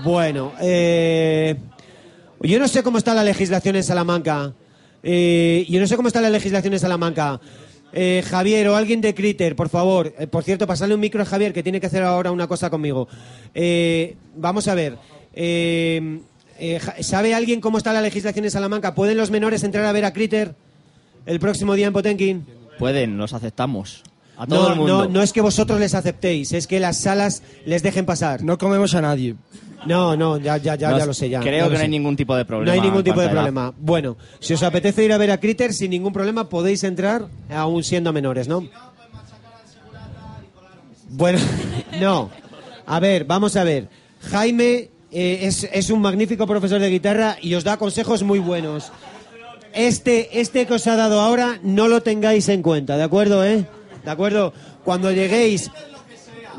Bueno, eh, yo no sé cómo está la legislación en Salamanca. Eh, yo no sé cómo está la legislación en Salamanca. Eh, Javier o alguien de Critter, por favor. Eh, por cierto, pasarle un micro a Javier que tiene que hacer ahora una cosa conmigo. Eh, vamos a ver. Eh, ¿Sabe alguien cómo está la legislación en Salamanca? ¿Pueden los menores entrar a ver a Critter el próximo día en Potenkin? Pueden, los aceptamos. A todo No, el mundo. no, no es que vosotros les aceptéis, es que las salas les dejen pasar. No comemos a nadie. No, no, ya, ya, ya, No, ya lo sé. Ya, creo ya que no sé. hay ningún tipo de problema. No hay ningún tipo de problema. Bueno, si os apetece ir a ver a Critter, sin ningún problema podéis entrar, aún siendo menores, ¿no? Bueno, [LAUGHS] no. A ver, vamos a ver. Jaime eh, es, es un magnífico profesor de guitarra y os da consejos muy buenos. Este, este que os ha dado ahora, no lo tengáis en cuenta, ¿de acuerdo, eh? ¿De acuerdo? Cuando lleguéis,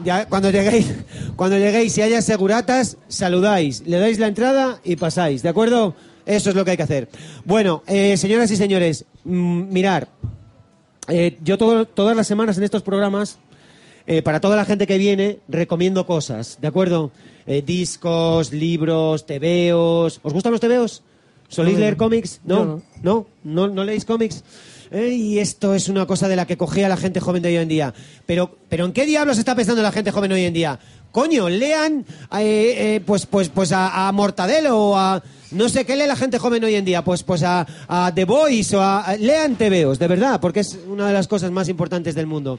ya, cuando lleguéis, cuando lleguéis y haya seguratas, saludáis, le dais la entrada y pasáis, ¿de acuerdo? Eso es lo que hay que hacer. Bueno, eh, señoras y señores, mm, mirar, eh, yo todo- todas las semanas en estos programas, eh, para toda la gente que viene, recomiendo cosas, ¿de acuerdo? Eh, discos, libros, tebeos. ¿Os gustan los tebeos? ¿Soléis No, leer cómics? ¿No? yo ¿No? ¿No, no leéis cómics? Y esto es una cosa de la que cogea la gente joven de hoy en día. Pero, pero ¿en qué diablos está pensando la gente joven hoy en día? Coño, lean eh, eh, pues, pues, pues a, Mortadelo o a... No sé qué lee la gente joven hoy en día, pues, pues a, a The Voice o a, a- Lean TVOs, de verdad, porque es una de las cosas más importantes del mundo.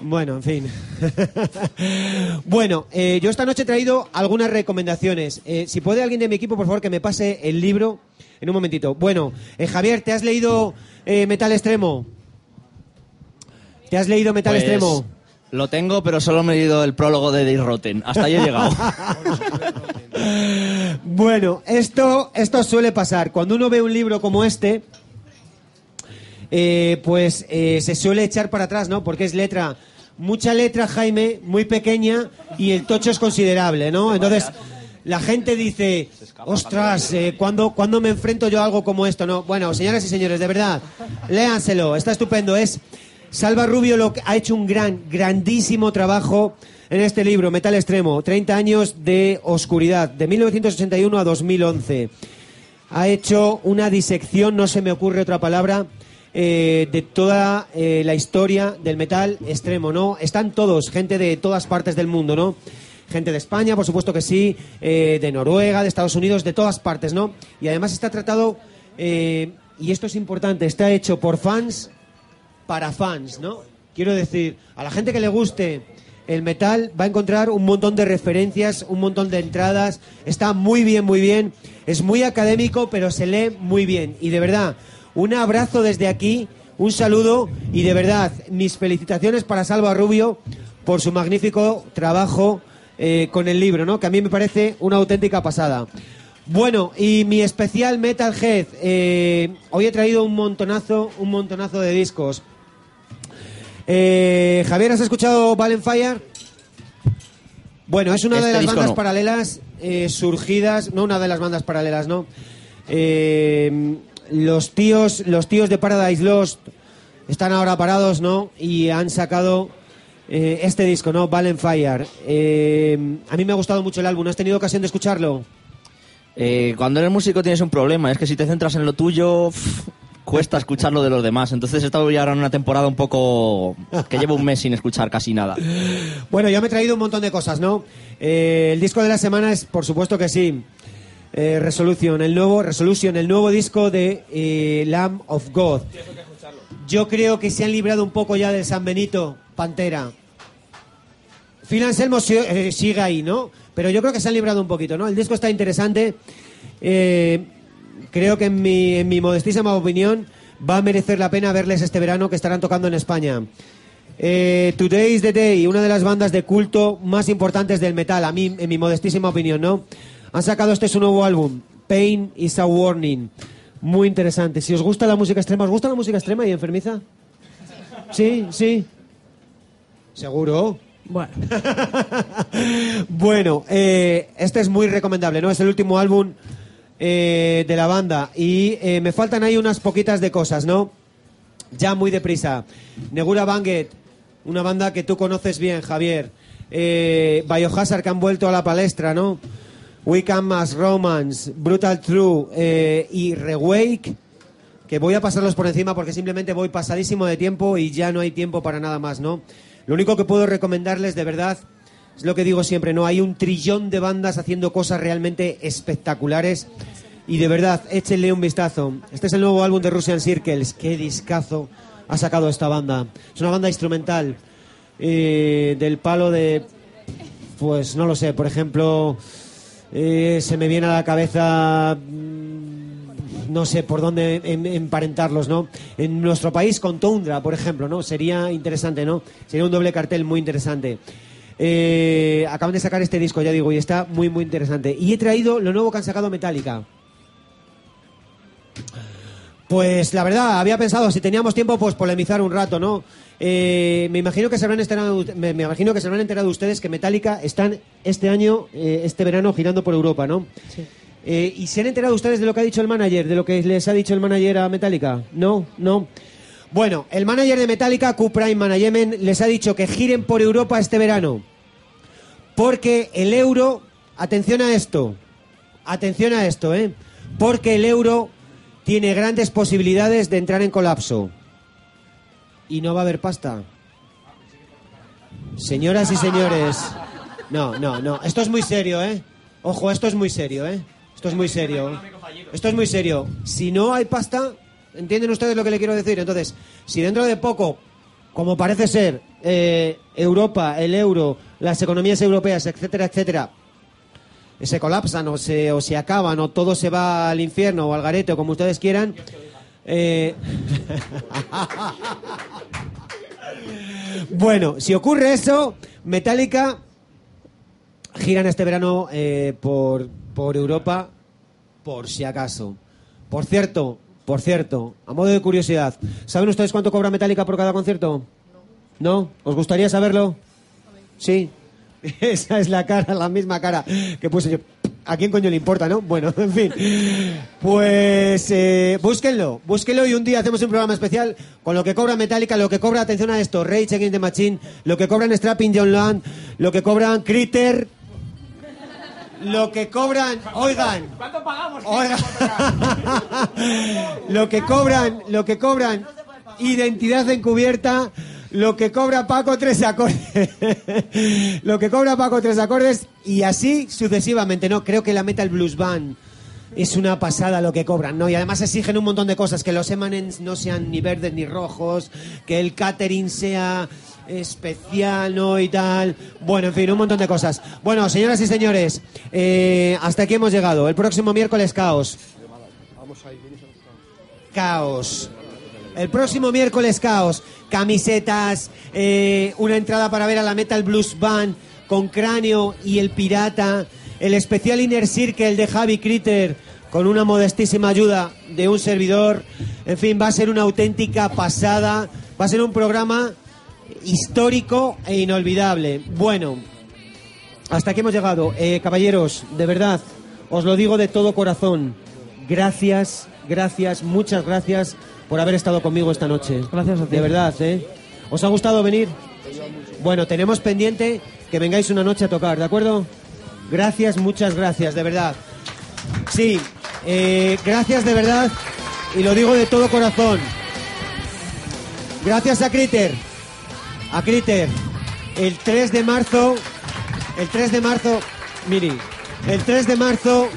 Bueno, en fin. [LAUGHS] bueno, eh, yo esta noche he traído algunas recomendaciones. Eh, si puede alguien de mi equipo, por favor, que me pase el libro en un momentito. Bueno, eh, Javier, ¿te has leído eh, Metal Extremo? ¿Te has leído Metal Pues, Extremo? Lo tengo, pero solo me he leído el prólogo de Dave Rotten. Hasta ahí he llegado. [LAUGHS] Bueno, esto, esto suele pasar. Cuando uno ve un libro como este, eh, pues eh, se suele echar para atrás, ¿no? Porque es letra, mucha letra, Jaime, muy pequeña y el tocho es considerable, ¿no? Entonces, la gente dice, ostras, eh, ¿cuándo, cuándo me enfrento yo a algo como esto? No, bueno, señoras y señores, de verdad, léanselo, está estupendo. Es Salva Rubio lo que ha hecho un gran, grandísimo trabajo en este libro, Metal Extremo, 30 años de oscuridad, de 1981 a 2011 ha hecho una disección, no se me ocurre otra palabra, eh, de toda eh, la historia del metal extremo, ¿no? Están todos, gente de todas partes del mundo, ¿no? Gente de España, por supuesto que sí, eh, de Noruega, de Estados Unidos, de todas partes, ¿no? Y además está tratado, eh, y esto es importante, está hecho por fans para fans, ¿no? Quiero decir, a la gente que le guste el metal va a encontrar un montón de referencias, un montón de entradas, está muy bien, muy bien, es muy académico, pero se lee muy bien. Y de verdad, un abrazo desde aquí, un saludo y de verdad, mis felicitaciones para Salva Rubio por su magnífico trabajo eh, con el libro, ¿no? Que a mí me parece una auténtica pasada. Bueno, y mi especial Metalhead. eh, hoy he traído un montonazo, un montonazo de discos. Eh, Javier, ¿has escuchado Valen Fire? Bueno, es una de Este las bandas no. paralelas eh, surgidas, no una de las bandas paralelas, ¿no? Eh, los tíos, los tíos de Paradise Lost están ahora parados, ¿no? Y han sacado eh, este disco, ¿no? Valen Fire. Eh, a mí me ha gustado mucho el álbum. ¿Has tenido ocasión de escucharlo? Eh, cuando eres músico tienes un problema, es que si te centras en lo tuyo, pff, cuesta escuchar lo de los demás. Entonces he estado ya ahora en una temporada un poco... que llevo un mes sin escuchar casi nada. [LAUGHS] Bueno, yo me he traído un montón de cosas, ¿no? Eh, el disco de la semana es, por supuesto que sí, eh, Resolution, el nuevo Resolution, el nuevo disco de eh, Lamb of God. Yo creo que se han librado un poco ya del San Benito, Pantera. Phil Anselmo eh, sigue ahí, ¿no? Pero yo creo que se han librado un poquito, ¿no? El disco está interesante. Eh, creo que en mi, en mi modestísima opinión va a merecer la pena verles este verano que estarán tocando en España. Eh, Today is the Day, una de las bandas de culto más importantes del metal, a mí, en mi modestísima opinión, ¿no? Han sacado este su nuevo álbum, Pain is a Warning. Muy interesante. Si os gusta la música extrema, ¿os gusta la música extrema y enfermiza? Sí, sí. ¿Seguro? Bueno, [LAUGHS] Bueno, eh, este es muy recomendable, ¿no? Es el último álbum eh, de la banda y eh, me faltan ahí unas poquitas de cosas, ¿no? Ya muy deprisa. Negura Banget, una banda que tú conoces bien, Javier. Eh, Biohazard que han vuelto a la palestra, ¿no? Wiccan Mass Romance, Brutal True y Rewake, que voy a pasarlos por encima porque simplemente voy pasadísimo de tiempo y ya no hay tiempo para nada más, ¿no? Lo único que puedo recomendarles de verdad es lo que digo siempre, ¿no? Hay un trillón de bandas haciendo cosas realmente espectaculares y de verdad, échenle un vistazo. Este es el nuevo álbum de Russian Circles. Qué discazo ha sacado esta banda. Es una banda instrumental eh, del palo de, pues no lo sé, por ejemplo, eh, se me viene a la cabeza mm, no sé por dónde em- emparentarlos, ¿no? En nuestro país con Tundra, por ejemplo, ¿no? Sería interesante, ¿no? Sería un doble cartel muy interesante. Eh, acaban de sacar este disco, ya digo, y está muy, muy interesante. Y he traído lo nuevo que han sacado Metallica. Pues la verdad, había pensado, si teníamos tiempo, pues polemizar un rato, ¿no? Eh, me imagino que se habrán enterado, me, imagino que se habrán enterado ustedes que Metallica están este año, eh, este verano, girando por Europa, ¿no? Eh, ¿Y se han enterado ustedes de lo que ha dicho el manager, de lo que les ha dicho el manager a Metallica? No, no. Bueno, el manager de Metallica, Q-Prime Management, les ha dicho que giren por Europa este verano. Porque el euro, atención a esto, atención a esto, ¿eh? Porque el euro tiene grandes posibilidades de entrar en colapso. Y no va a haber pasta. Señoras y señores, No, no, no. Esto es muy serio, ¿eh? Ojo, esto es muy serio, ¿eh? Esto es muy serio. Esto es muy serio. Si no hay pasta, ¿entienden ustedes lo que le quiero decir? Entonces, si dentro de poco, como parece ser, eh, Europa, el euro, las economías europeas, etcétera, etcétera, se colapsan o se, o se acaban o todo se va al infierno o al garete o como ustedes quieran, eh, [LAUGHS] bueno, si ocurre eso, Metallica giran este verano eh, por, por Europa, por si acaso. Por cierto, por cierto, a modo de curiosidad, ¿saben ustedes cuánto cobra Metallica por cada concierto? ¿No? ¿Os gustaría saberlo? Sí. [LAUGHS] Esa es la cara, la misma cara que puse yo. ¿A quién coño le importa, no? Bueno, en fin. Pues eh, búsquenlo, búsquenlo y un día hacemos un programa especial con lo que cobra Metallica, lo que cobra, atención a esto, Rage Against the Machine, lo que cobran Strapping John Land, lo que cobran Critter, lo que cobran, oigan, ¿Cuánto pagamos? Oigan. [LAUGHS] lo que cobran, lo que cobran identidad encubierta, lo que cobra Paco tres acordes, [LAUGHS] lo que cobra Paco tres acordes y así sucesivamente. No, creo que la Metal Blues Band es una pasada lo que cobran, ¿no? Y además exigen un montón de cosas, que los emanes no sean ni verdes ni rojos, que el catering sea especial, ¿no? Y tal. Bueno, en fin, un montón de cosas. Bueno, señoras y señores, eh, hasta aquí hemos llegado. El próximo miércoles, caos. Caos. El próximo miércoles, caos. Camisetas, eh, una entrada para ver a la Metal Blues Band con Cráneo y el Pirata. El especial Inner Circle de Javi Critter con una modestísima ayuda de un servidor. En fin, va a ser una auténtica pasada. Va a ser un programa histórico e inolvidable. Bueno, hasta aquí hemos llegado. Eh, caballeros, de verdad, os lo digo de todo corazón. Gracias, gracias, muchas gracias por haber estado conmigo esta noche. Gracias a ti. De verdad, ¿eh? ¿Os ha gustado venir? Bueno, tenemos pendiente que vengáis una noche a tocar, ¿de acuerdo? Gracias, muchas gracias, de verdad. Sí, eh, gracias de verdad y lo digo de todo corazón. Gracias a Critter, a Critter. El 3 de marzo, el 3 de marzo, miri, el 3 de marzo,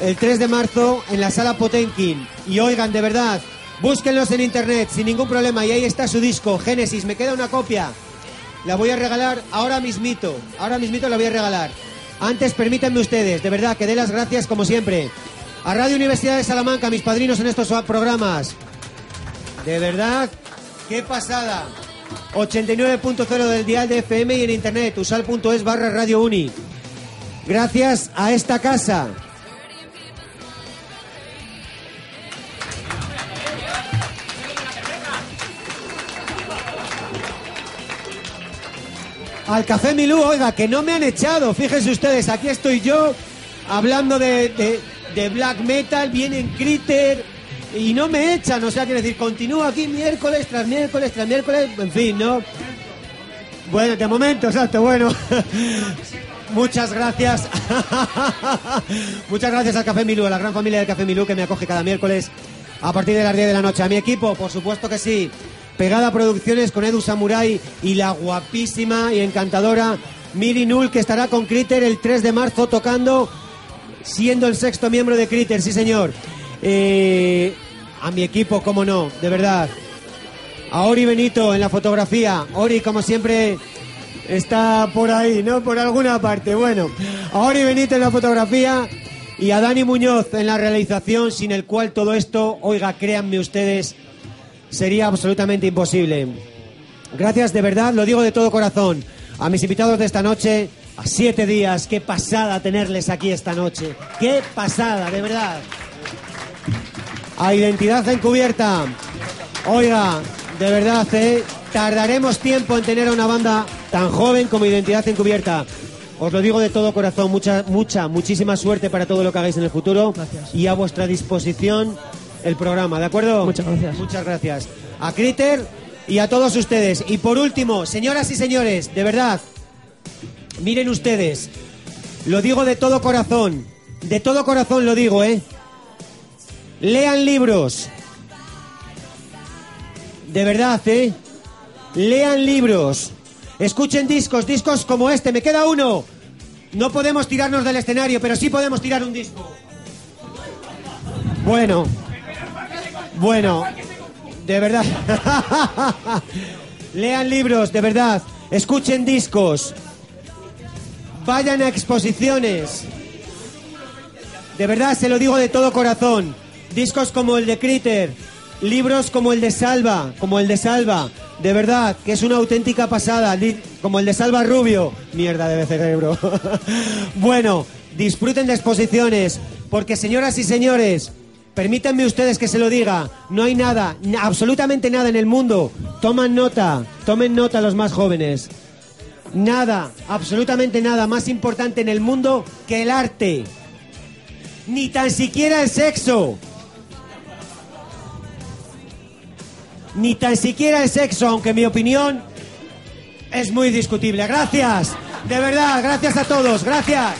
el 3 de marzo en la sala Potenkin. Y oigan, de verdad, búsquenlos en internet sin ningún problema. Y ahí está su disco, Génesis. Me queda una copia. La voy a regalar ahora mismito. Ahora mismito la voy a regalar. Antes, permítanme ustedes, de verdad, que dé las gracias como siempre. A Radio Universidad de Salamanca, mis padrinos en estos programas. De verdad, qué pasada. 89.0 del dial de FM y en internet, usal.es barra Radio. Gracias a esta casa. Al Café Milú, oiga, que no me han echado. Fíjense ustedes, aquí estoy yo hablando de, de- de black metal, vienen Critter y no me echan. O sea, quiero decir, continúo aquí miércoles tras miércoles tras miércoles, en fin, ¿no? Bueno, de momento, exacto, bueno. [LAUGHS] Muchas gracias. [LAUGHS] Muchas gracias al Café Milú, a la gran familia del Café Milú que me acoge cada miércoles a partir de las 10 de la noche. A mi equipo, por supuesto que sí. Pegada Producciones con Edu Samurai y la guapísima y encantadora Miri Null que estará con Critter el 3 de marzo tocando, siendo el sexto miembro de Critter, sí señor. Eh, a mi equipo, cómo no, de verdad. A Ori Benito en la fotografía. Ori, como siempre, está por ahí, ¿no? Por alguna parte. Bueno, a Ori Benito en la fotografía y a Dani Muñoz en la realización, sin el cual todo esto, oiga, créanme ustedes, sería absolutamente imposible. Gracias de verdad, lo digo de todo corazón. A mis invitados de esta noche, a siete días, qué pasada tenerles aquí esta noche. Qué pasada, de verdad. A Identidad Encubierta. Oiga, de verdad, ¿eh? tardaremos tiempo en tener a una banda tan joven como Identidad Encubierta. Os lo digo de todo corazón, mucha, mucha, muchísima suerte para todo lo que hagáis en el futuro. Y a vuestra disposición el programa, ¿de acuerdo? Muchas gracias. Muchas gracias. A Critter y a todos ustedes. Y por último, señoras y señores, de verdad, miren ustedes, lo digo de todo corazón, de todo corazón lo digo, ¿eh? Lean libros. De verdad, ¿eh? Lean libros. Escuchen discos, discos como este. Me queda uno. No podemos tirarnos del escenario, pero sí podemos tirar un disco. Bueno. Bueno. De verdad. [LAUGHS] Lean libros, de verdad. Escuchen discos. Vayan a exposiciones. De verdad, se lo digo de todo corazón. Discos como el de Critter, libros como el de Salva, como el de Salva. De verdad, que es una auténtica pasada. Como el de Salva Rubio. Mierda de cerebro. [LAUGHS] bueno, disfruten de exposiciones. Porque, señoras y señores, permítanme ustedes que se lo diga. No hay nada, absolutamente nada en el mundo. Toman nota, tomen nota los más jóvenes. Nada, absolutamente nada más importante en el mundo que el arte. Ni tan siquiera el sexo. Ni tan siquiera el sexo, aunque mi opinión es muy discutible. Gracias. De verdad, gracias a todos. Gracias.